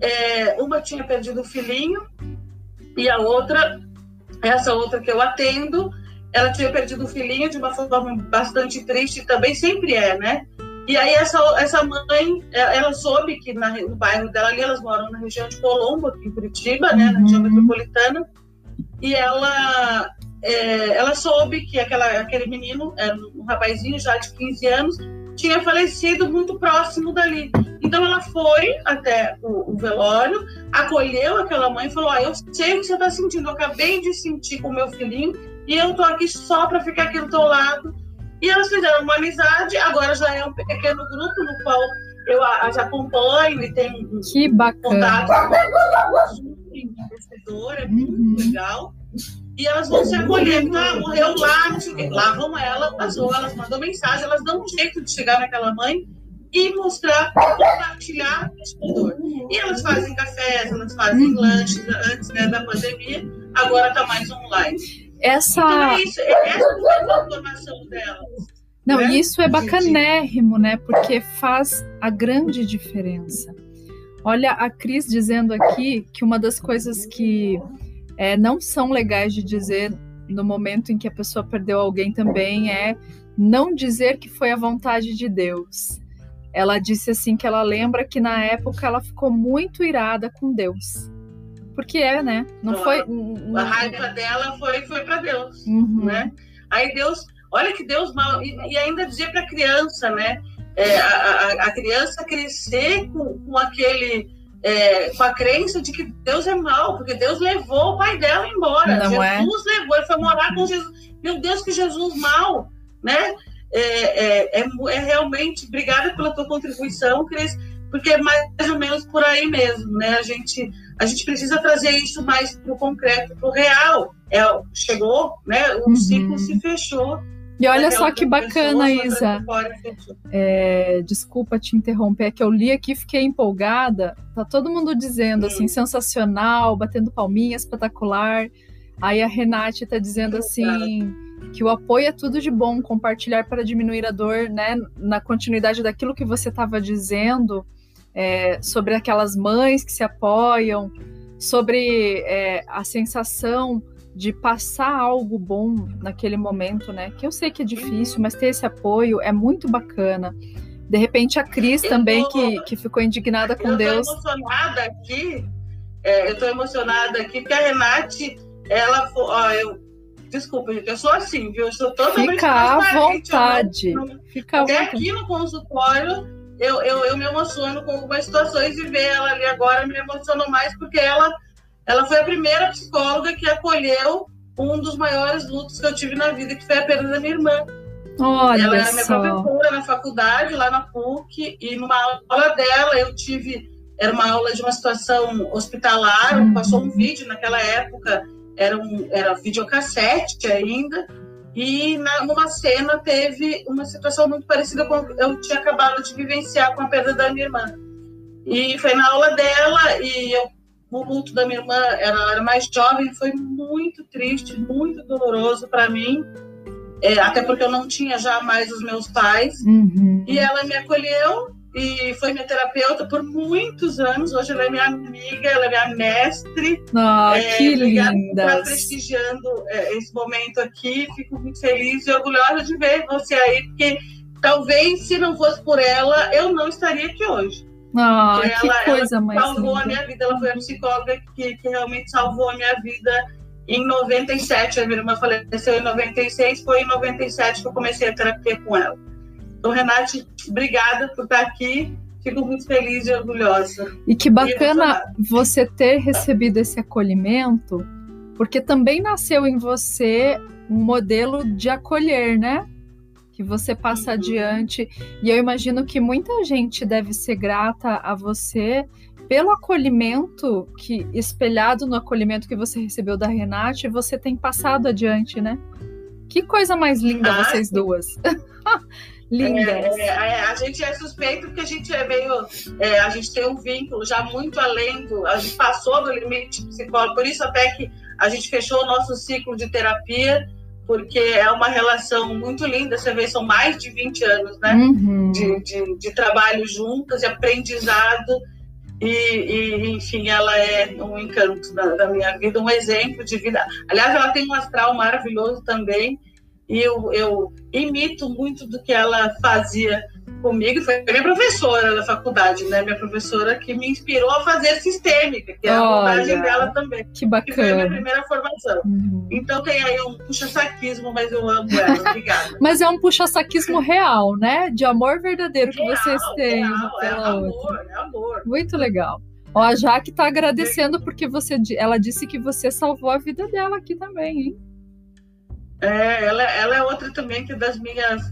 É, uma tinha perdido o filhinho e a outra, essa outra que eu atendo, ela tinha perdido o filhinho de uma forma bastante triste, também sempre é, né? E aí essa, essa mãe, é, ela soube que na, no bairro dela ali, elas moram na região de Colombo, aqui em Curitiba, né, na região uhum. metropolitana, e ela, é, ela soube que aquela, aquele menino, era um rapazinho já de 15 anos, tinha falecido muito próximo dali. Então ela foi até o, o velório, acolheu aquela mãe e falou: ah, Eu sei o que você está sentindo, eu acabei de sentir com o meu filhinho e eu tô aqui só para ficar aqui do teu lado e elas fizeram uma amizade, agora já é um pequeno grupo no qual eu as acompanho e tenho que bacana. contato com investidor, é muito uhum. legal. E elas vão se acolhendo, ah, morreu lá, não sei o quê. Lá vão ela, passou, elas mandam mensagem, elas dão um jeito de chegar naquela mãe e mostrar, compartilhar esse dor. E elas fazem cafés, elas fazem uhum. lanches antes né, da pandemia, agora está mais online. Essa. Então, é isso, é essa a transformação dela. Não, né? isso é bacanérrimo, né? Porque faz a grande diferença. Olha a Cris dizendo aqui que uma das coisas que é, não são legais de dizer no momento em que a pessoa perdeu alguém também é não dizer que foi a vontade de Deus. Ela disse assim que ela lembra que na época ela ficou muito irada com Deus. Porque é, né? Não foi. A raiva dela foi, foi para Deus, uhum. né? Aí Deus, olha que Deus mal. E, e ainda dizer para a criança, né? É, a, a, criança crescer com, com aquele. É, com a crença de que Deus é mal, porque Deus levou o pai dela embora. Não é? Jesus é? levou, ele foi morar com Jesus. Meu Deus, que Jesus mal, né? É, é, é, é realmente, obrigada pela tua contribuição, Cris, porque é mais ou menos por aí mesmo, né? A gente a gente precisa trazer isso mais para o concreto, para o real. É, chegou, né? O uhum. ciclo se fechou. E olha só que bacana, Isa. É, desculpa te interromper, é que eu li aqui fiquei empolgada. Tá todo mundo dizendo assim, sensacional, batendo palminha, espetacular. Aí a Renate tá dizendo assim que o apoio é tudo de bom, compartilhar para diminuir a dor, né? Na continuidade daquilo que você estava dizendo é, sobre aquelas mães que se apoiam, sobre é, a sensação de passar algo bom naquele momento, né? Que eu sei que é difícil, mas ter esse apoio é muito bacana. De repente a Cris também, tô, que, que ficou indignada com eu Deus. Eu tô emocionada aqui, é, eu tô emocionada aqui, porque a Renate, ela, ó, eu, desculpa, gente, eu sou assim, viu? Eu sou toda Fica à vontade. Não, Fica até aqui no consultório, eu, eu, eu me emociono com algumas situações e ver ela ali agora me emocionou mais, porque ela, ela foi a primeira psicóloga que acolheu um dos maiores lutos que eu tive na vida, que foi a perda da minha irmã. Olha ela era minha só. professora na faculdade, lá na PUC, e numa aula dela eu tive. Era uma aula de uma situação hospitalar, uhum. passou um vídeo naquela época, era, um, era videocassete ainda, e na, numa cena teve uma situação muito parecida com eu tinha acabado de vivenciar com a perda da minha irmã. E foi na aula dela, e eu, o luto da minha irmã, ela era mais jovem, foi muito triste, muito doloroso para mim é, até porque eu não tinha já mais os meus pais. Uhum. E ela me acolheu e foi minha terapeuta por muitos anos. Hoje ela é minha amiga, ela é minha mestre. Oh, é, que linda! Está prestigiando é, esse momento aqui. Fico muito feliz e orgulhosa de ver você aí, porque talvez se não fosse por ela, eu não estaria aqui hoje. Oh, que ela, coisa ela mais salvou linda. a minha vida. Ela foi a psicóloga que, que realmente salvou a minha vida em 97, a minha irmã faleceu em 96, foi em 97 que eu comecei a terapia com ela. Então, Renate, obrigada por estar aqui. Fico muito feliz e orgulhosa. E que bacana você ter recebido esse acolhimento, porque também nasceu em você um modelo de acolher, né? Que você passa uhum. adiante. E eu imagino que muita gente deve ser grata a você pelo acolhimento que espelhado no acolhimento que você recebeu da Renate, você tem passado adiante, né? Que coisa mais linda ah, vocês duas. Lindas. É, é, a gente é suspeito porque a gente é meio. É, a gente tem um vínculo já muito além do. A gente passou do limite psicológico, por isso até que a gente fechou o nosso ciclo de terapia, porque é uma relação muito linda. Você vê, são mais de 20 anos, né? Uhum. De, de, de trabalho juntas, de aprendizado. E, e, enfim, ela é um encanto da, da, minha vida, um exemplo de vida. Aliás, ela tem um astral maravilhoso também, e eu, eu imito muito do que ela fazia comigo. Foi minha professora da faculdade, né? Minha professora que me inspirou a fazer sistêmica, que é a abordagem dela também. Que bacana. Que foi a minha primeira formação. Uhum. Então tem aí um puxa-saquismo, mas eu amo ela. Obrigada. mas é um puxa-saquismo real, né? De amor verdadeiro que vocês têm real, é outra. Amor, é amor. Muito legal. Ó, a Jaque tá agradecendo porque você, ela disse que você salvou a vida dela aqui também, hein? É, ela, ela é outra também que é das minhas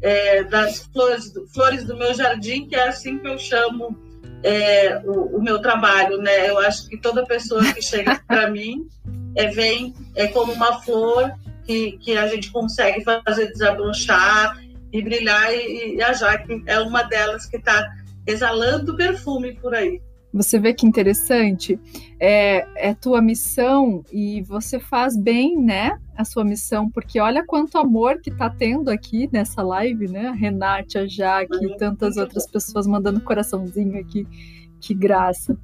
é, das flores, flores do meu jardim, que é assim que eu chamo é, o, o, meu trabalho, né? Eu acho que toda pessoa que chega para mim é, vem é como uma flor que, que a gente consegue fazer desabrochar e brilhar, e, e a Jaque é uma delas que está exalando perfume por aí. Você vê que interessante? É, é tua missão e você faz bem, né? A sua missão, porque olha quanto amor que tá tendo aqui nessa live, né? A Renate, a Jaque e tantas outras pessoas mandando coraçãozinho aqui. Que graça.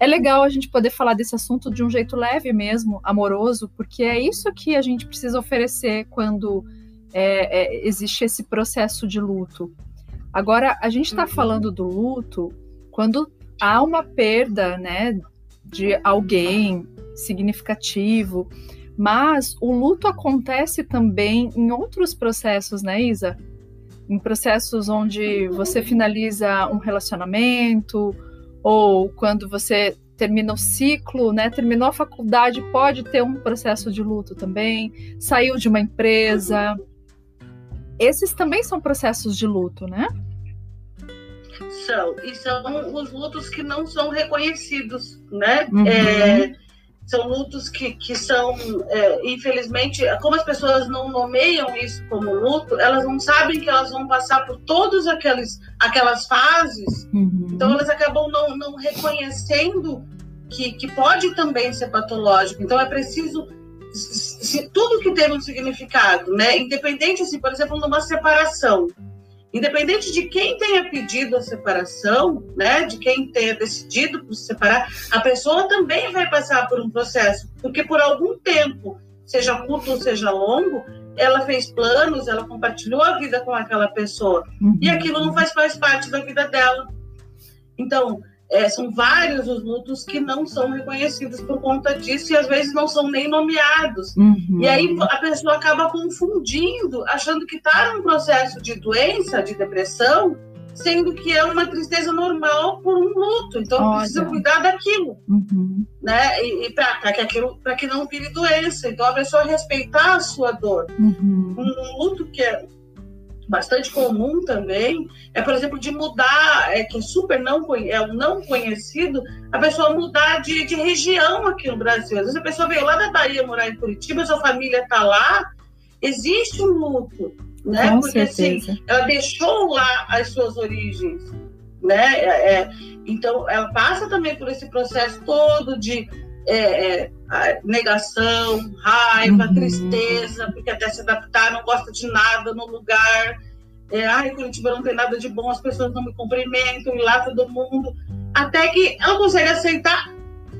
É legal a gente poder falar desse assunto de um jeito leve mesmo, amoroso, porque é isso que a gente precisa oferecer quando é, é, existe esse processo de luto. Agora, a gente está uhum. falando do luto quando há uma perda, né, de alguém significativo, mas o luto acontece também em outros processos, né, Isa? Em processos onde você finaliza um relacionamento ou quando você termina o ciclo, né? Terminou a faculdade, pode ter um processo de luto também. Saiu de uma empresa. Esses também são processos de luto, né? São, e são os lutos que não são reconhecidos, né? Uhum. É, são lutos que, que são, é, infelizmente, como as pessoas não nomeiam isso como luto, elas não sabem que elas vão passar por todas aquelas, aquelas fases, uhum. então elas acabam não, não reconhecendo que, que pode também ser patológico. Então é preciso se, tudo que tem um significado, né? Independente, assim, por exemplo, numa separação independente de quem tenha pedido a separação, né, de quem tenha decidido por se separar, a pessoa também vai passar por um processo, porque por algum tempo seja curto ou seja longo, ela fez planos, ela compartilhou a vida com aquela pessoa. Uhum. E aquilo não faz mais parte da vida dela. Então, é, são vários os lutos que não são reconhecidos por conta disso e às vezes não são nem nomeados. Uhum. E aí a pessoa acaba confundindo, achando que está num processo de doença, de depressão, sendo que é uma tristeza normal por um luto. Então Olha. precisa cuidar daquilo, uhum. né? E, e para que aquilo, para que não vire doença. Então a pessoa respeitar a sua dor. Uhum. Um, um, luto que é bastante comum também é, por exemplo, de mudar, é que é super não é um não conhecido, a pessoa mudar de, de região aqui no Brasil. Às vezes a pessoa veio lá da Bahia morar em Curitiba, sua família está lá, existe um luto né? Com Porque assim, certeza. assim, ela deixou lá as suas origens, né? É, é, então, ela passa também por esse processo todo de é, é negação, raiva, uhum. tristeza, porque até se adaptar, não gosta de nada no lugar. É, Ai, Curitiba não tem nada de bom, as pessoas não me cumprimentam, e lá todo mundo. Até que ela consegue aceitar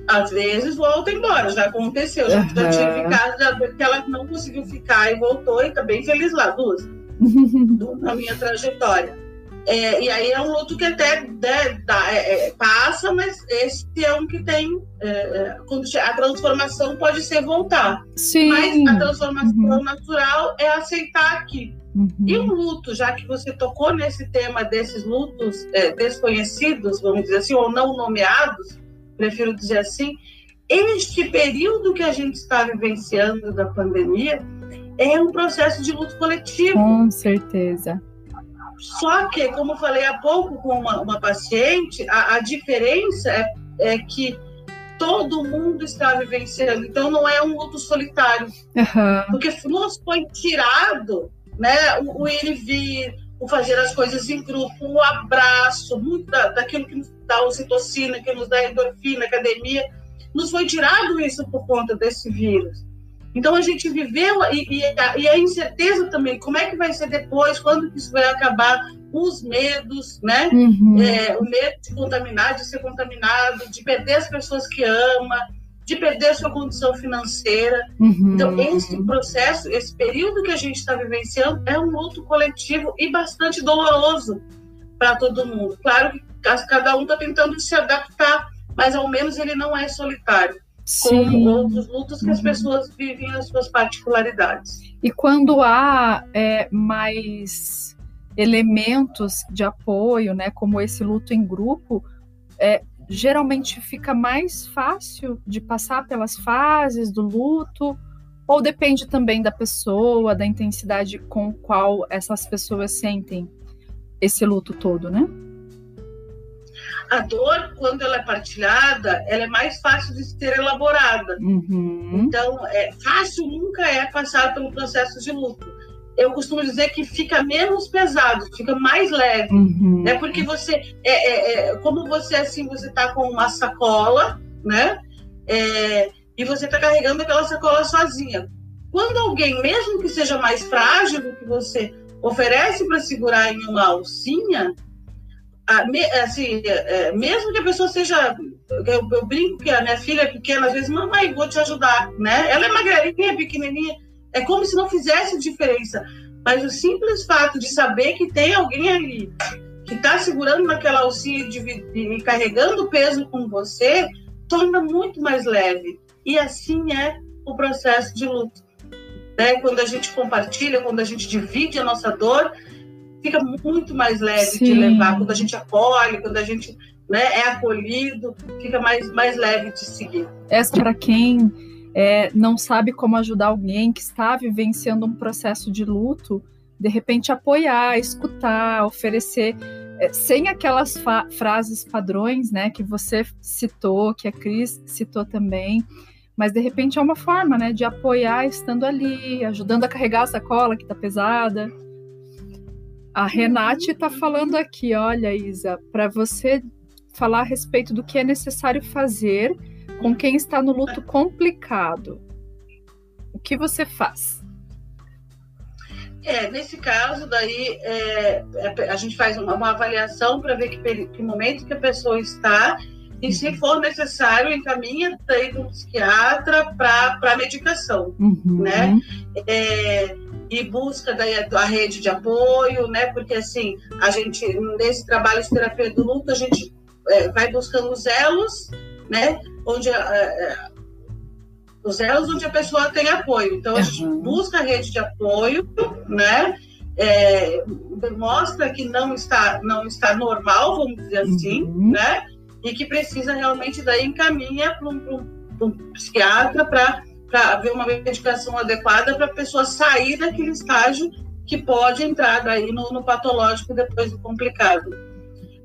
às vezes volta embora, já aconteceu. Já, uhum. já tive casos que ela não conseguiu ficar e voltou e tá bem feliz lá, duas, na minha trajetória. É, e aí é um luto que até né, dá, é, é, passa, mas esse é um que tem. É, é, a transformação pode ser voltar. Sim. Mas a transformação uhum. natural é aceitar aqui. Uhum. E o luto, já que você tocou nesse tema desses lutos é, desconhecidos, vamos dizer assim, ou não nomeados, prefiro dizer assim, este período que a gente está vivenciando da pandemia é um processo de luto coletivo. Com certeza. Só que, como eu falei há pouco com uma, uma paciente, a, a diferença é, é, que todo mundo está vivenciando. Então, não é um luto solitário. Uhum. Porque nos foi tirado né, o, o ir e vir, o fazer as coisas em grupo, o abraço, muito da, daquilo que nos dá ocitocina, que nos dá endorfina, academia, nos foi tirado isso por conta desse vírus. Então a gente viveu e, e, a, e, a, incerteza também, como é que vai ser depois, quando isso vai acabar, os medos, né? Uhum. É, o medo de contaminar, de ser contaminado, de perder as pessoas que ama, de perder a sua condição financeira. Uhum. Então, esse processo, esse período que a gente está vivenciando é um luto coletivo e bastante doloroso para todo mundo. Claro que cada um está tentando se adaptar, mas ao menos ele não é solitário. Sim. Como outros lutos que uhum. as pessoas vivem as suas particularidades. E quando há é, mais elementos de apoio, né, como esse luto em grupo, é, geralmente fica mais fácil de passar pelas fases do luto, ou depende também da pessoa, da intensidade com qual essas pessoas sentem esse luto todo, né? A dor, quando ela é partilhada, ela é mais fácil de ser elaborada. Uhum. Então, é, fácil nunca é passar pelo processo de luto eu costumo dizer que fica menos pesado, fica mais leve. Uhum. Né? Porque você, é, é, é, como você assim, você está com uma sacola, né? É, e você está carregando aquela sacola sozinha. Quando alguém, mesmo que seja mais frágil do que você, oferece para segurar em uma alcinha, a, me, assim, é, é, mesmo que a pessoa seja. Eu, eu, brinco que a minha filha é pequena, às vezes, mamãe, vou te ajudar, né? Ela é magrelinha, pequenininha é como se não fizesse diferença. Mas o simples fato de saber que tem alguém ali que está segurando naquela alcinha e carregando o peso com você, torna muito mais leve. E assim é o processo de luto. Né? Quando a gente compartilha, quando a gente divide a nossa dor, fica muito mais leve Sim. de levar. Quando a gente acolhe, quando a gente né, é acolhido, fica mais, mais leve de seguir. Essa para quem é, não sabe como ajudar alguém que está vivenciando um processo de luto, de repente apoiar, escutar, oferecer, é, sem aquelas frases padrões, né, que você citou, que a Cris citou também, mas de repente é uma forma, né, de apoiar estando ali, ajudando a carregar a sacola que está pesada. A Renate está falando aqui, olha, Isa, para você falar a respeito do que é necessário fazer com quem está no luto complicado, o que você faz? É, nesse caso daí é, é, a gente faz uma, uma avaliação para ver que, que, momento que a pessoa está e se for necessário, encaminha daí para um psiquiatra para medicação, Uhum. né? É, e busca daí a, a rede de apoio, né? Porque assim, a gente, nesse trabalho de terapia do luto, a gente é, vai buscando os elos, né? Onde é, é, os elos onde a pessoa tem apoio. Então a gente Uhum. busca a rede de apoio, né? É, mostra que não está não está normal, vamos dizer assim, Uhum. né? E que precisa realmente daí encaminha para um, um- um psiquiatra para ver uma medicação adequada para a pessoa sair daquele estágio que pode entrar daí no, no patológico depois do complicado.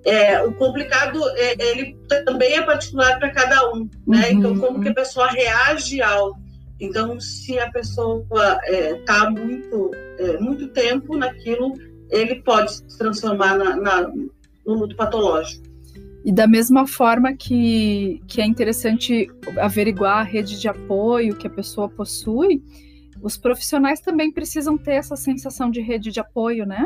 É, o complicado é, ele também é particular para cada um, né? Uhum. Então como que a pessoa reage ao então se a pessoa está muito é, muito tempo naquilo ele pode se transformar na, na, no luto patológico. E da mesma forma que, que é interessante averiguar a rede de apoio que a pessoa possui, os profissionais também precisam ter essa sensação de rede de apoio, né?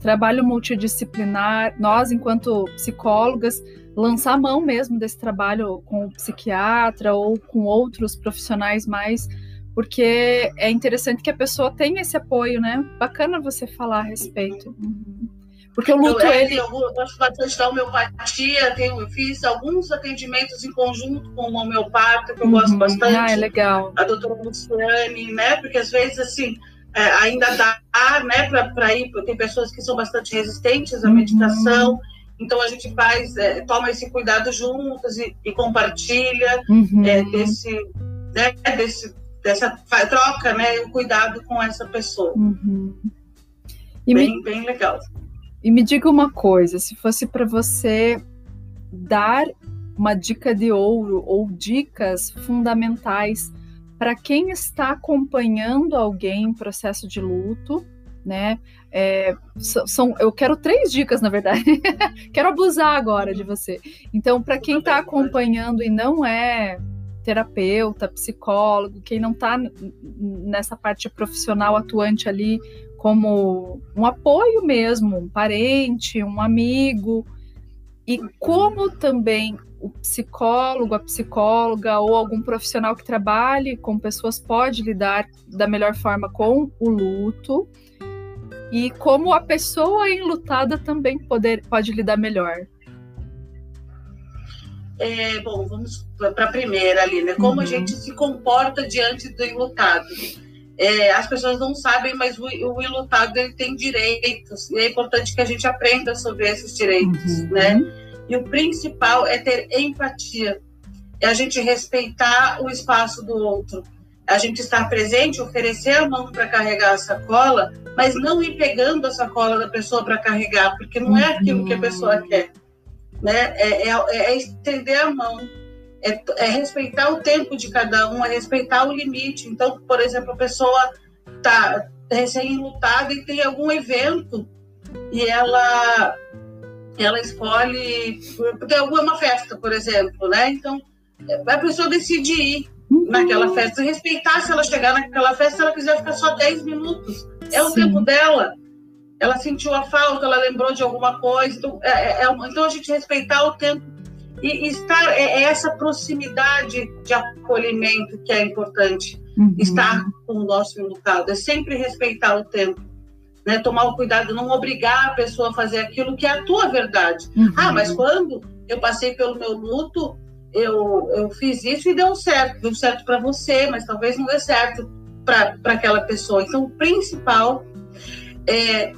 Trabalho multidisciplinar, nós, enquanto psicólogas, lançar mão mesmo desse trabalho com o psiquiatra ou com outros profissionais mais, porque é interessante que a pessoa tenha esse apoio, né? Bacana você falar a respeito. Uhum. Porque o luto, eu, ele... Eu gosto bastante da homeopatia, tenho, eu fiz alguns atendimentos em conjunto com uma homeopata, que eu gosto Uhum. bastante. Ah, é legal. A doutora Luciane, né? Porque às vezes, assim, é, ainda dá, né, para ir, tem pessoas que são bastante resistentes à Uhum. medicação, então a gente faz, é, toma esse cuidado juntas e, e compartilha Uhum. é, desse, né, desse, dessa troca, né, o cuidado com essa pessoa. Uhum. E, me, Bem, bem legal. E me diga uma coisa: se fosse para você dar uma dica de ouro ou dicas fundamentais para quem está acompanhando alguém em processo de luto, né? É, são, eu quero três dicas, na verdade. quero abusar agora de você. Então, para quem está acompanhando e não é terapeuta, psicólogo, quem não está nessa parte profissional atuante ali como um apoio mesmo, um parente, um amigo, e como também o psicólogo, a psicóloga ou algum profissional que trabalhe com pessoas pode lidar da melhor forma com o luto e como a pessoa enlutada também poder, pode lidar melhor. É, bom, vamos para a primeira ali, né? Como Uhum. a gente se comporta diante do enlutado. É, as pessoas não sabem, mas o, o enlutado ele tem direitos e é importante que a gente aprenda sobre esses direitos, Uhum. né? E o principal é ter empatia, é a gente respeitar o espaço do outro, a gente estar presente, oferecer a mão para carregar a sacola, mas não ir pegando a sacola da pessoa para carregar, porque não é aquilo que a pessoa quer, né? É, é, é estender a mão, é, é respeitar o tempo de cada um, é respeitar o limite. Então, por exemplo, a pessoa está recém-lutada e tem algum evento e ela ela escolhe tem alguma festa, por exemplo, né? Então a pessoa decide ir naquela festa, respeitar se ela chegar naquela festa, se ela quiser ficar só 10 minutos, é o Sim. tempo dela. Ela sentiu a falta, ela lembrou de alguma coisa, então, é, é, é- então a gente respeitar o tempo e, estar é, é essa proximidade de acolhimento que é importante Uhum. estar com o nosso enlutado, é sempre respeitar o tempo, né? Tomar o cuidado, não obrigar a pessoa a fazer aquilo que é a tua verdade. Uhum. Ah, mas quando eu passei pelo meu luto, eu, eu fiz isso e deu certo. Deu certo para você, mas talvez não dê certo para aquela pessoa. Então, o principal é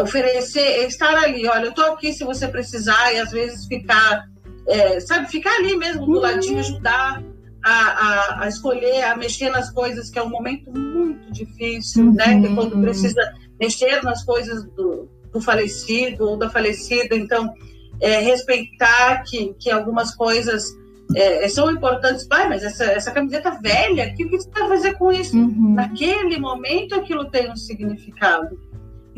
oferecer, é estar ali. Olha, eu estou aqui se você precisar e às vezes ficar, é, sabe, ficar ali mesmo do Uhum. ladinho, ajudar a, a, a escolher, a mexer nas coisas, que é um momento muito difícil, né? Que é quando Uhum. precisa mexer nas coisas do, do falecido ou da falecida. Então, é, respeitar que, que algumas coisas é, são importantes. Pai, mas essa, essa camiseta velha, o que, que você vai fazer com isso? Uhum. Naquele momento, aquilo tem um significado.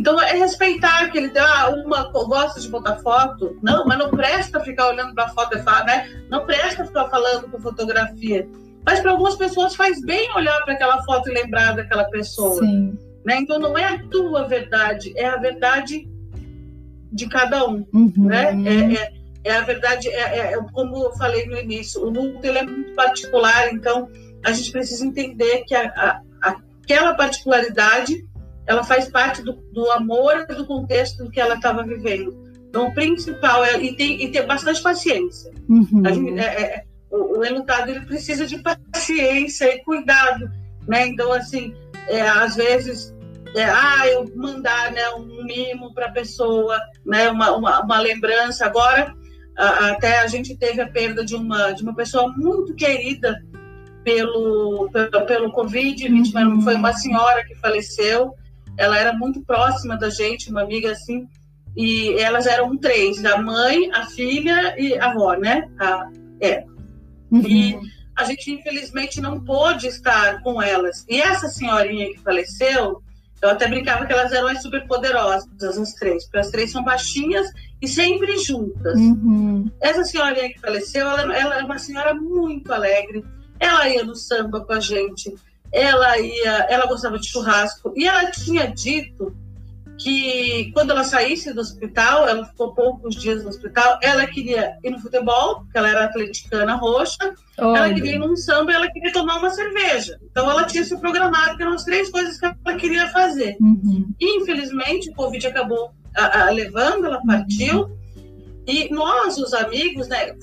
Então, é respeitar que ele ah, uma gosta de botar foto, não, mas não presta ficar olhando para a foto, e falar, né? Não presta ficar falando com fotografia. Mas para algumas pessoas faz bem olhar para aquela foto e lembrar daquela pessoa. Sim. Né? Então, não é a tua verdade, é a verdade de cada um Uhum. né? É, é, é a verdade, é, é, como eu falei no início, o luto ele é muito particular, então a gente precisa entender que a, a, aquela particularidade ela faz parte do, do amor e do contexto que ela estava vivendo. Então, o principal é e tem, e ter bastante paciência. Uhum. Gente, é, é, o, o enlutado ele precisa de paciência e cuidado, né? Então, assim, é, às vezes é, ah, eu mandar né, um mimo para a pessoa, né, uma, uma, uma, lembrança. Agora, a, até a gente teve a perda de uma, de uma pessoa muito querida pelo, pelo, pelo Covid, uhum. foi uma senhora que faleceu, ela era muito próxima da gente, uma amiga assim, e elas eram três, a mãe, a filha e a avó, né? A, é. Uhum. E a gente, infelizmente, não pôde estar com elas. E essa senhorinha que faleceu, eu até brincava que elas eram as super poderosas, as três, porque as três são baixinhas e sempre juntas. Uhum. Essa senhorinha que faleceu, ela, ela é uma senhora muito alegre. Ela ia no samba com a gente, ela ia, ela gostava de churrasco e ela tinha dito que quando ela saísse do hospital, ela ficou poucos dias no hospital, ela queria ir no futebol, porque ela era atleticana roxa, Olha. ela queria ir num samba e ela queria tomar uma cerveja. Então ela tinha se programado, que eram as três coisas que ela queria fazer. Uhum. Infelizmente, o Covid acabou a, a, levando, ela partiu. E nós, os amigos, né?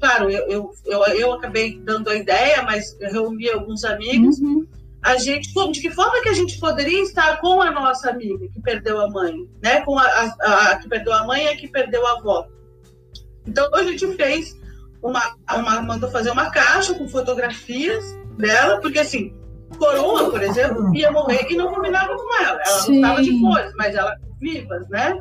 Claro, eu, eu, eu, eu acabei dando a ideia, mas reuni alguns amigos. Uhum a gente, de que forma que a gente poderia estar com a nossa amiga que perdeu a mãe, né? Com a, a, a que perdeu a mãe e a que perdeu a avó. Então a gente fez uma, uma mandou fazer uma caixa com fotografias dela, porque assim, coroa, por exemplo, ia morrer e não combinava com ela. Ela Sim. não estava de flores, mas ela vivas, né?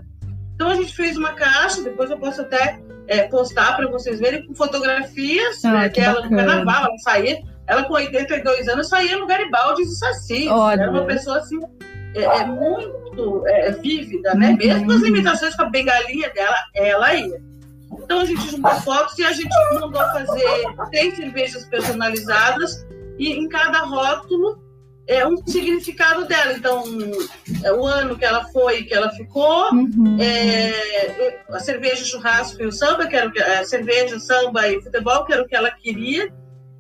Então a gente fez uma caixa, depois eu posso até é, postar para vocês verem com fotografias, ah, né, que, que ela no carnaval, ela saía ela, com 82 anos, saía no Garibaldi e Saci. Era uma pessoa assim, é, é muito é, vívida, né? Uhum. Mesmo as limitações com a bengalinha dela, ela ia. Então a gente juntou fotos e a gente mandou fazer três cervejas personalizadas e em cada rótulo é um significado dela. Então, é o ano que ela foi, que ela ficou, uhum. é, a cerveja, churrasco e o samba, que era o que, a cerveja, samba e futebol, que era o que ela queria.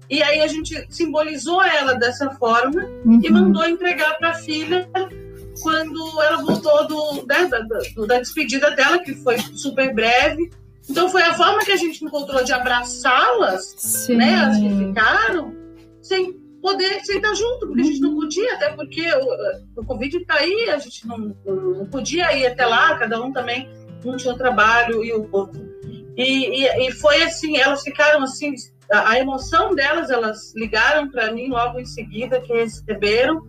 E aí a gente simbolizou ela dessa forma uhum. e mandou entregar para a filha quando ela voltou do, né, da, da, despedida dela, que foi super breve. Então foi a forma que a gente encontrou de abraçá-las, né, as que ficaram, sem poder sentar junto, porque a gente não uhum. podia, até porque o, o Covid está aí, a gente não, não, podia ir até lá, cada um também um tinha um trabalho e o outro. E, e, e foi assim, elas ficaram assim a, a emoção delas, elas ligaram para mim logo em seguida que receberam.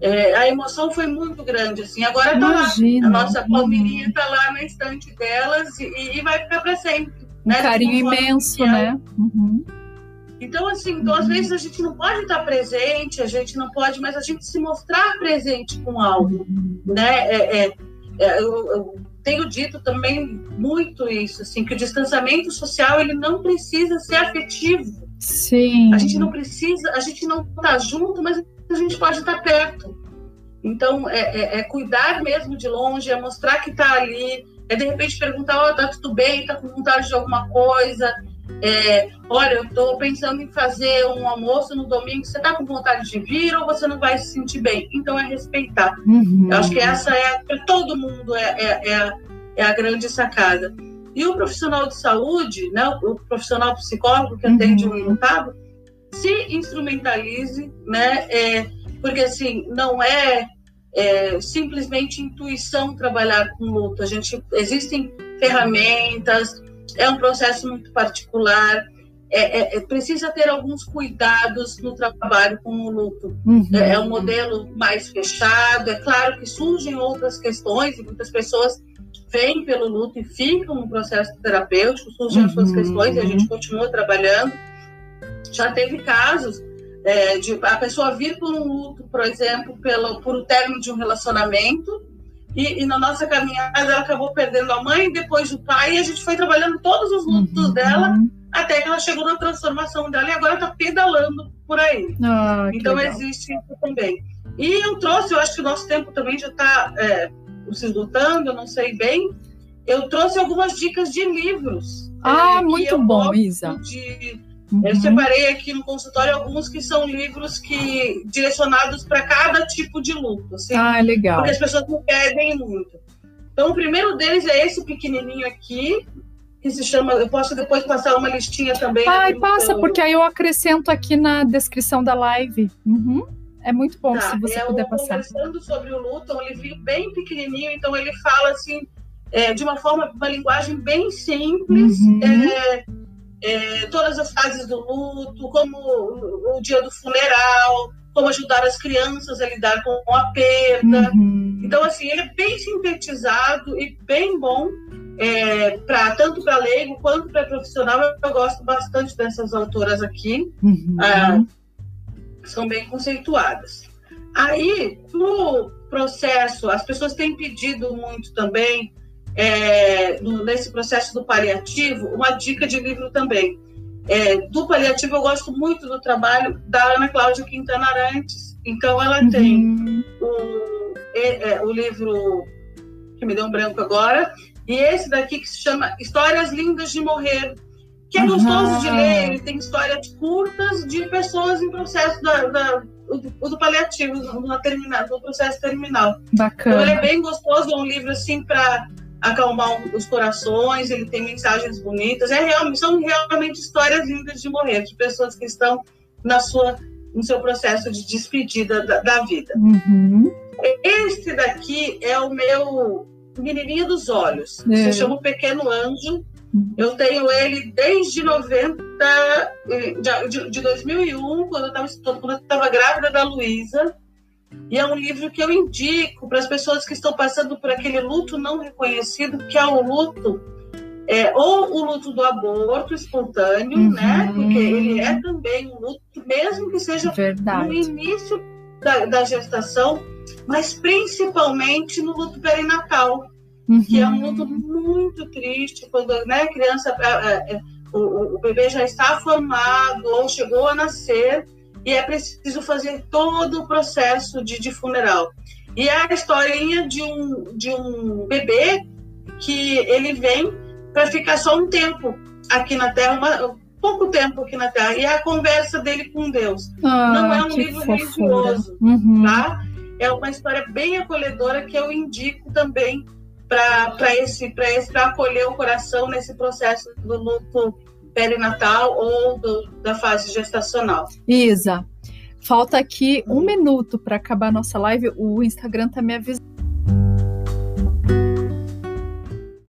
É, a emoção foi muito grande, assim. Agora tá lá, a nossa palmeirinha está lá na estante delas e, e vai ficar para sempre. Um né? carinho imenso, né? Uhum. Então, assim, então, às vezes a gente não pode estar presente, a gente não pode, mas a gente se mostrar presente com algo, né? É, é, é eu, eu, tenho dito também muito isso, assim, que o distanciamento social ele não precisa ser afetivo. Sim. A gente não precisa, a gente não está junto, mas a gente pode estar perto. Então, é, é, é cuidar mesmo de longe, é mostrar que está ali, é de repente perguntar, ó, oh, tá tudo bem, tá com vontade de alguma coisa, é, olha, eu estou pensando em fazer um almoço no domingo, você está com vontade de vir ou você não vai se sentir bem? Então é respeitar. Uhum. Eu acho que essa é, para todo mundo, é, é, é, a, é a grande sacada. E o profissional de saúde, né, o profissional psicólogo que atende uhum. um enlutado, se instrumentalize, né, é, porque assim, não é, é, simplesmente intuição trabalhar com luto. A gente, existem ferramentas, é um processo muito particular. É, é, é, precisa ter alguns cuidados no trabalho com o luto. Uhum. É, é, um modelo mais fechado. É claro que surgem outras questões e muitas pessoas vêm pelo luto e ficam no processo terapêutico, surgem uhum. as suas questões e a gente continua trabalhando. Já teve casos é, de a pessoa vir por um luto, por exemplo, pelo, por o término de um relacionamento e, e, na nossa caminhada ela acabou perdendo a mãe, depois o pai, e a gente foi trabalhando todos os lutos uhum. dela até que ela chegou na transformação dela e agora está pedalando por aí. Ah, então legal. existe isso também. E eu trouxe, eu acho que o nosso tempo também já está é, se esgotando, eu não sei bem. Eu trouxe algumas dicas de livros Ah, é, muito bom, Isa. De, uhum. Eu separei aqui no consultório alguns que são livros que direcionados para cada tipo de luto. Assim, ah, legal. Porque as pessoas não pedem muito. Então, o primeiro deles é esse pequenininho aqui, que se chama. Eu posso depois passar uma listinha também. Ai, passa, porque aí eu acrescento aqui na descrição da live. Uhum. É muito bom tá, se você é puder passar. Conversando sobre o luto, é um livrinho bem pequenininho, então ele fala assim, é, de uma forma, uma linguagem bem simples, uhum. é, é, todas as fases do luto, como o, dia do funeral, como ajudar as crianças a lidar com a perda. Uhum. Então, assim, ele é bem sintetizado e bem bom. É, pra, tanto para leigo quanto para profissional, eu, eu, gosto bastante dessas autoras aqui. Uhum. Ah, são bem conceituadas. Aí, no processo, as pessoas têm pedido muito também, é, no, nesse processo do paliativo, uma dica de livro também. É, do paliativo, eu gosto muito do trabalho da Ana Cláudia Quintana Arantes. Então, ela uhum. tem o, é, o livro que me deu um branco agora, e esse daqui que se chama Histórias Lindas de Morrer, que é gostoso uhum. de ler, ele tem histórias curtas de pessoas em processo da, da do, do paliativo, no, terminal, no processo terminal. Bacana. Então ele é bem gostoso, é um livro assim para acalmar os corações, ele tem mensagens bonitas, é real, são realmente histórias lindas de morrer, de pessoas que estão na sua, no seu processo de despedida da, da vida. Uhum. Esse daqui é o meu menininho dos olhos, é. se chama o Pequeno Anjo, eu tenho ele desde 90, de, de 2001, quando eu estava grávida da Luísa. E é um livro que eu indico para as pessoas que estão passando por aquele luto não reconhecido, que é o luto, é, ou o luto do aborto espontâneo, uhum. né? Porque ele é também um luto, mesmo que seja Verdade. no início da, da gestação, mas principalmente no luto perinatal uhum. que é um luto muito triste quando né, a criança, é, é, o, o bebê já está formado ou chegou a nascer e é preciso fazer todo o processo de, de funeral. E é a historinha de um, de um bebê que ele vem para ficar só um tempo aqui na Terra, uma, pouco tempo aqui na Terra, e é a conversa dele com Deus. Ah, Não é um livro fofura. religioso, uhum. tá? É uma história bem acolhedora que eu indico também para esse para esse para acolher o coração nesse processo do luto perinatal ou do, da fase gestacional. Isa, falta aqui um minuto para acabar nossa live. O Instagram está me avisando